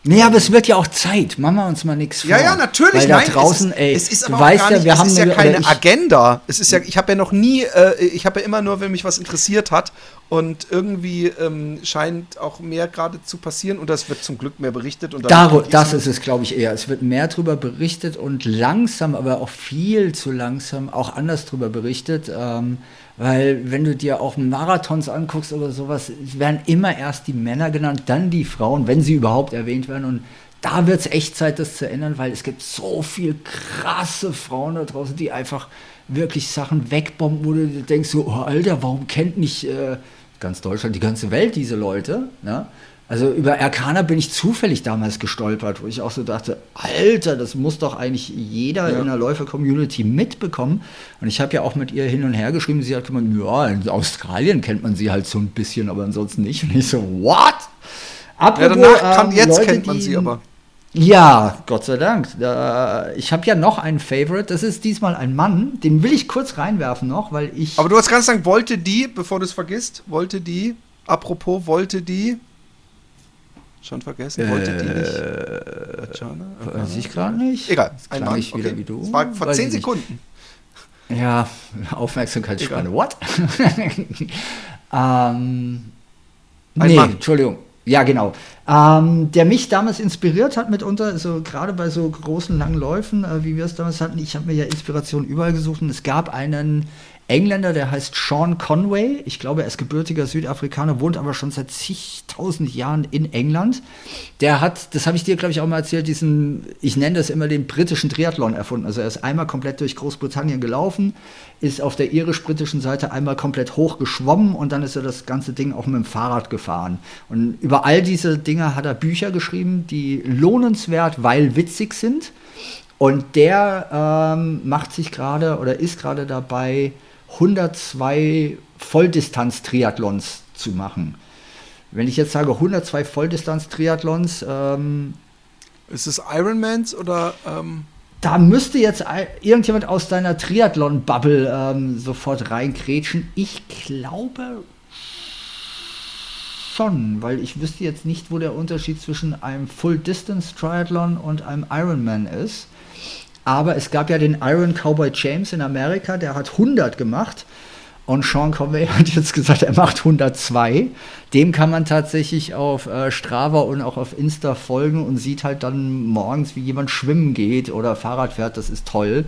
Nee, aber es wird ja auch Zeit. Machen wir uns mal nichts vor. Ja, ja, natürlich. Weil da Nein, draußen, es ist, ey, es ist aber weißt ja, wir es haben ist ja keine ich, Agenda. Es ist ja, ich habe ja noch nie, äh, ich habe ja immer nur, wenn mich was interessiert hat und irgendwie ähm, scheint auch mehr gerade zu passieren und das wird zum Glück mehr berichtet. Und Dar das ist es, glaube ich, eher. Es wird mehr darüber berichtet und langsam, aber auch viel zu langsam auch anders darüber berichtet. Ähm, weil wenn du dir auch Marathons anguckst oder sowas, werden immer erst die Männer genannt, dann die Frauen, wenn sie überhaupt erwähnt werden. Und da wird es echt Zeit, das zu ändern, weil es gibt so viel krasse Frauen da draußen, die einfach wirklich Sachen wegbomben, wo du denkst so, oh Alter, warum kennt nicht äh, ganz Deutschland, die ganze Welt diese Leute? Ne? Also über Arcana bin ich zufällig damals gestolpert, wo ich auch so dachte, Alter, das muss doch eigentlich jeder ja. in der Läufer-Community mitbekommen. Und ich habe ja auch mit ihr hin und her geschrieben, sie hat gemeint, ja, in Australien kennt man sie halt so ein bisschen, aber ansonsten nicht. Und ich so, what? Apropos, ja, danach ähm, jetzt Leute, kennt man sie aber. Ja, Gott sei Dank. ich habe ja noch einen Favorite. Das ist diesmal ein Mann. Den will ich kurz reinwerfen noch, weil ich. Aber du hast ganz lang, wollte die, bevor du es vergisst, wollte die, apropos, wollte die, Schon vergessen? Wollte äh, die nicht? Äh, weiß ich gerade nicht. Egal. Ein Mann. Ich wieder okay. wie du. Das war vor zehn Sekunden. Ja, Aufmerksamkeitsspanne. What? ähm, nee, Mann. Entschuldigung. Ja, genau. Ähm, der mich damals inspiriert hat mitunter, so gerade bei so großen langen Läufen, äh, wie wir es damals hatten. Ich habe mir ja Inspiration überall gesucht und es gab einen Engländer, der heißt Sean Conway. Ich glaube, er ist gebürtiger Südafrikaner, wohnt aber schon seit zigtausend Jahren in England. Der hat, das habe ich dir, glaube ich, auch mal erzählt, diesen, ich nenne das immer den britischen Triathlon erfunden. Also er ist einmal komplett durch Großbritannien gelaufen, ist auf der irisch-britischen Seite einmal komplett hoch geschwommen und dann ist er das ganze Ding auch mit dem Fahrrad gefahren. Und über all diese Dinge hat er Bücher geschrieben, die lohnenswert, weil witzig sind Und der ähm, macht sich gerade oder ist gerade dabei, 102 Volldistanz-Triathlons zu machen. Wenn ich jetzt sage 102 Volldistanz-Triathlons, ähm, ist es Ironmans oder? Ähm da müsste jetzt irgendjemand aus deiner Triathlon-Bubble ähm, sofort reinkrätschen. Ich glaube schon, weil ich wüsste jetzt nicht, wo der Unterschied zwischen einem Full-Distance-Triathlon und einem Ironman ist. Aber es gab ja den Iron Cowboy James in Amerika, der hat 100 gemacht. Und Sean Conway hat jetzt gesagt, er macht 102. Dem kann man tatsächlich auf äh, Strava und auch auf Insta folgen und sieht halt dann morgens, wie jemand schwimmen geht oder Fahrrad fährt. Das ist toll.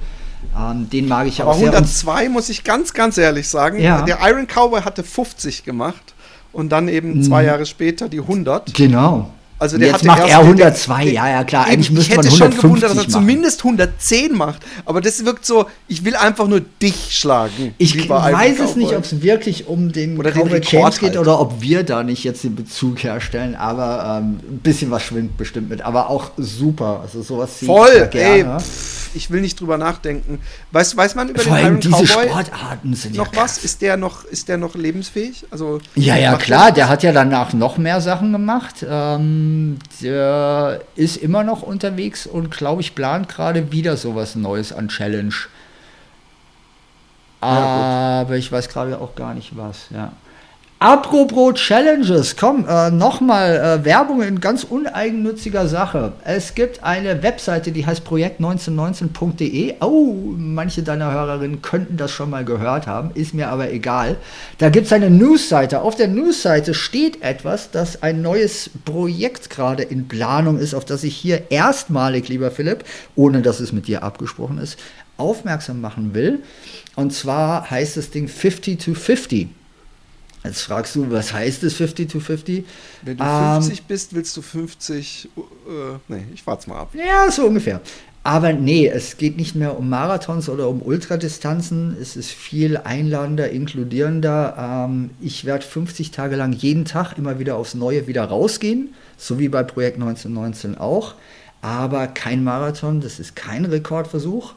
Ähm, den mag ich Aber auch sehr. 102 muss ich ganz, ganz ehrlich sagen. Ja. Der Iron Cowboy hatte 50 gemacht und dann eben zwei mhm. Jahre später die 100. Genau. Also der jetzt macht er 102, den, ja, ja, klar. Eigentlich müsste man 150 Ich hätte schon gewundert, dass er zumindest 110 macht. Aber das wirkt so, ich will einfach nur dich schlagen. Ich weiß es nicht, ob es wirklich um den oder Cowboy James geht halt. oder ob wir da nicht jetzt den Bezug herstellen. Aber ähm, ein bisschen was schwingt bestimmt mit. Aber auch super. Also sowas Voll, ey. Pff ich will nicht drüber nachdenken. Weiß, weiß man über Vor den Iron diese Cowboy Sportarten sind noch ja was? Ist der noch, ist der noch lebensfähig? Also, ja, ja, klar. Der hat ja danach noch mehr Sachen gemacht. Ähm, der ist immer noch unterwegs und, glaube ich, plant gerade wieder sowas Neues an Challenge. Ja, Aber ich weiß gerade auch gar nicht was, ja. Apropos Challenges, komm, äh, nochmal äh, Werbung in ganz uneigennütziger Sache. Es gibt eine Webseite, die heißt projekt1919.de. Oh, manche deiner Hörerinnen könnten das schon mal gehört haben, ist mir aber egal. Da gibt es eine Newsseite. Auf der Newsseite steht etwas, dass ein neues Projekt gerade in Planung ist, auf das ich hier erstmalig, lieber Philipp, ohne dass es mit dir abgesprochen ist, aufmerksam machen will. Und zwar heißt das Ding 50 to 50. Jetzt fragst du, was heißt es 50 to 50? Wenn du ähm, 50 bist, willst du 50. Äh, nee, ich warte mal ab. Ja, so ungefähr. Aber nee, es geht nicht mehr um Marathons oder um Ultradistanzen. Es ist viel einladender, inkludierender. Ähm, ich werde 50 Tage lang jeden Tag immer wieder aufs Neue wieder rausgehen, so wie bei Projekt 1919 auch. Aber kein Marathon, das ist kein Rekordversuch.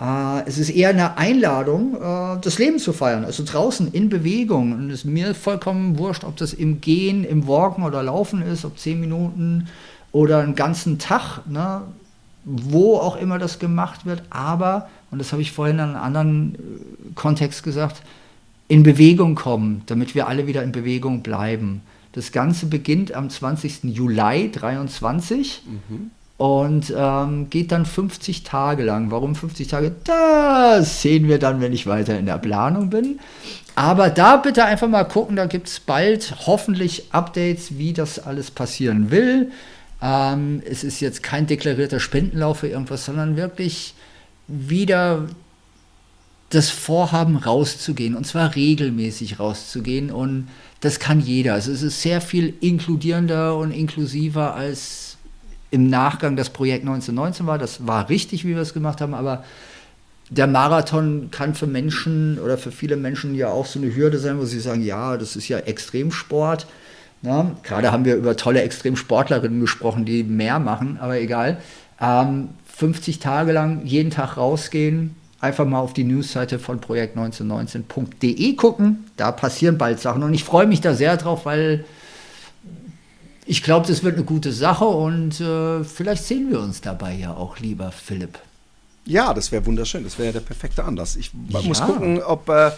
Uh, es ist eher eine Einladung, uh, das Leben zu feiern, also draußen in Bewegung. Und es ist mir vollkommen wurscht, ob das im Gehen, im Walken oder Laufen ist, ob zehn Minuten oder einen ganzen Tag, ne, wo auch immer das gemacht wird. Aber, und das habe ich vorhin in einem anderen äh, Kontext gesagt, in Bewegung kommen, damit wir alle wieder in Bewegung bleiben. Das Ganze beginnt am 20. Juli 2023. Mhm und ähm, geht dann 50 Tage lang. Warum 50 Tage? Das sehen wir dann, wenn ich weiter in der Planung bin. Aber da bitte einfach mal gucken, da gibt es bald hoffentlich Updates, wie das alles passieren will. Ähm, es ist jetzt kein deklarierter Spendenlauf für irgendwas, sondern wirklich wieder das Vorhaben rauszugehen und zwar regelmäßig rauszugehen und das kann jeder. Also es ist sehr viel inkludierender und inklusiver als im Nachgang das Projekt 1919 war. Das war richtig, wie wir es gemacht haben, aber der Marathon kann für Menschen oder für viele Menschen ja auch so eine Hürde sein, wo sie sagen, ja, das ist ja Extremsport. Na, gerade haben wir über tolle Extremsportlerinnen gesprochen, die mehr machen, aber egal. Ähm, 50 Tage lang jeden Tag rausgehen, einfach mal auf die Newsseite von projekt1919.de gucken. Da passieren bald Sachen und ich freue mich da sehr drauf, weil ich glaube, das wird eine gute Sache und äh, vielleicht sehen wir uns dabei ja auch, lieber Philipp. Ja, das wäre wunderschön. Das wäre der perfekte Anlass. Ich ja. muss gucken, ob äh,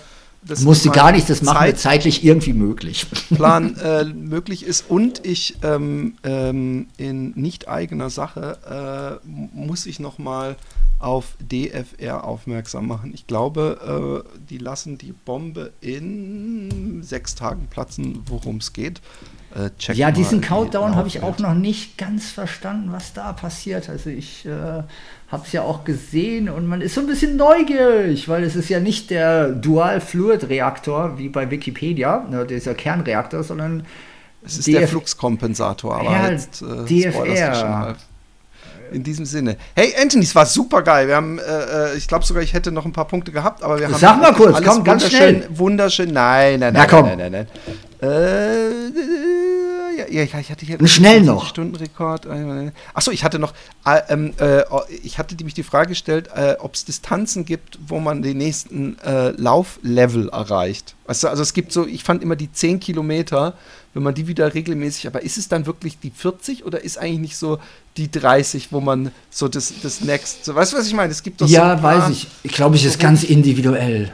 das musste gar nicht, das machen wir zeitlich irgendwie möglich. Plan äh, möglich ist und ich ähm, ähm, in nicht eigener Sache äh, muss ich noch mal auf DFR aufmerksam machen. Ich glaube, äh, die lassen die Bombe in sechs Tagen platzen, worum es geht. Äh, ja, diesen Countdown habe ich auch noch nicht ganz verstanden, was da passiert. Also ich äh, habe es ja auch gesehen und man ist so ein bisschen neugierig, weil es ist ja nicht der Dual-Fluid-Reaktor wie bei Wikipedia, ne, dieser Kernreaktor, sondern es ist DF der Fluxkompensator, aber ja, jetzt äh, DFR. In diesem Sinne. Hey Anthony, es war super geil. Wir haben, äh, äh ich glaube sogar, ich hätte noch ein paar Punkte gehabt, aber wir haben. Sag mal kurz, komm, ganz schnell. Wunderschön. Nein, nein, nein. Na komm. Nein, nein, nein. Äh, ja, ich hatte hier. Schnell noch. Stundenrekord. Achso, ich hatte noch. Äh, äh, ich hatte nämlich die Frage gestellt, äh, ob es Distanzen gibt, wo man den nächsten äh, Lauflevel erreicht. Also, also es gibt so, ich fand immer die 10 Kilometer, wenn man die wieder regelmäßig, aber ist es dann wirklich die 40 oder ist eigentlich nicht so die 30, wo man so das, das Next, so, weißt du, was ich meine? Es gibt doch Ja, so weiß ich. Ich glaube, ich ist ganz individuell.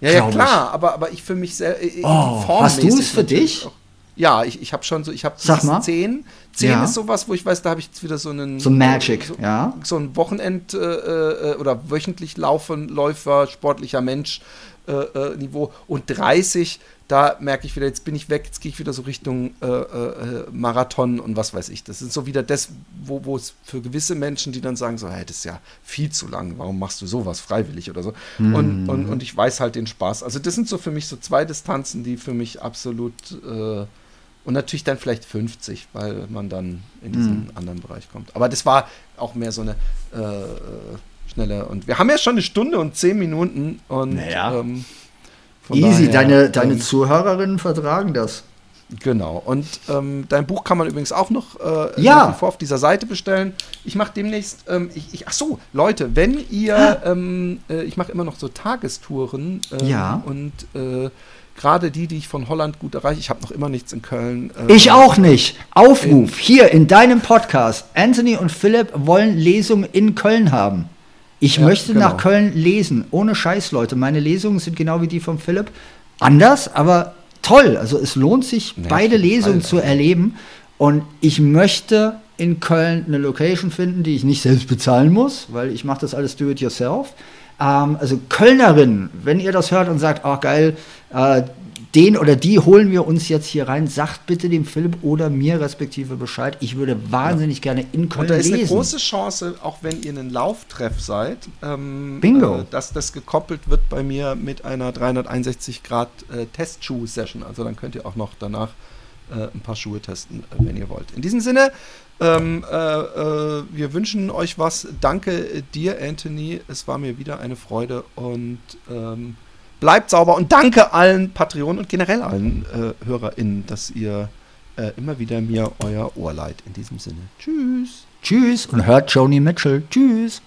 Ja, ja, klar, aber, aber ich für mich sehr. Äh, oh, hast du es für dich? Auch. Ja, ich, ich habe schon so, ich habe 10. 10 ja. ist sowas, wo ich weiß, da habe ich jetzt wieder so einen. So Magic, so, ja. So ein Wochenend- äh, äh, oder wöchentlich laufen, Läufer, sportlicher Mensch äh, äh Niveau. Und 30, da merke ich wieder, jetzt bin ich weg, jetzt gehe ich wieder so Richtung äh, äh, Marathon und was weiß ich. Das ist so wieder das, wo es für gewisse Menschen, die dann sagen, so, hey, das ist ja viel zu lang, warum machst du sowas freiwillig oder so. Mhm. Und, und, und ich weiß halt den Spaß. Also das sind so für mich so zwei Distanzen, die für mich absolut äh, und natürlich dann vielleicht 50, weil man dann in diesen mhm. anderen Bereich kommt. Aber das war auch mehr so eine äh, schnelle. Und wir haben ja schon eine Stunde und zehn Minuten und naja. ähm, Easy, daher, deine, deine ähm, Zuhörerinnen vertragen das. Genau. Und ähm, dein Buch kann man übrigens auch noch äh, ja. vor auf dieser Seite bestellen. Ich mache demnächst, ähm, ich, ich, ach so, Leute, wenn ihr, ähm, äh, ich mache immer noch so Tagestouren. Ähm, ja. Und äh, gerade die, die ich von Holland gut erreiche, ich habe noch immer nichts in Köln. Äh, ich auch nicht. Aufruf hier in deinem Podcast. Anthony und Philipp wollen Lesungen in Köln haben. Ich ja, möchte genau. nach Köln lesen. Ohne Scheiß, Leute. Meine Lesungen sind genau wie die von Philipp. Anders, aber toll. Also es lohnt sich, ja, beide Lesungen zu erleben. Und ich möchte in Köln eine Location finden, die ich nicht selbst bezahlen muss, weil ich mache das alles do it yourself. Ähm, also Kölnerin, wenn ihr das hört und sagt, ach geil, äh, den oder die holen wir uns jetzt hier rein. Sagt bitte dem Philipp oder mir respektive Bescheid. Ich würde wahnsinnig ja. gerne in Köln lesen. Und da ist eine große Chance, auch wenn ihr einen Lauftreff seid, ähm, Bingo. Äh, dass das gekoppelt wird bei mir mit einer 361 Grad äh, Testschuh-Session. Also dann könnt ihr auch noch danach äh, ein paar Schuhe testen, äh, wenn ihr wollt. In diesem Sinne, ähm, äh, äh, wir wünschen euch was. Danke dir, Anthony. Es war mir wieder eine Freude und ähm, Bleibt sauber und danke allen Patreonen und generell allen äh, HörerInnen, dass ihr äh, immer wieder mir euer Ohr leiht. In diesem Sinne. Tschüss. Tschüss und hört Joni Mitchell. Tschüss.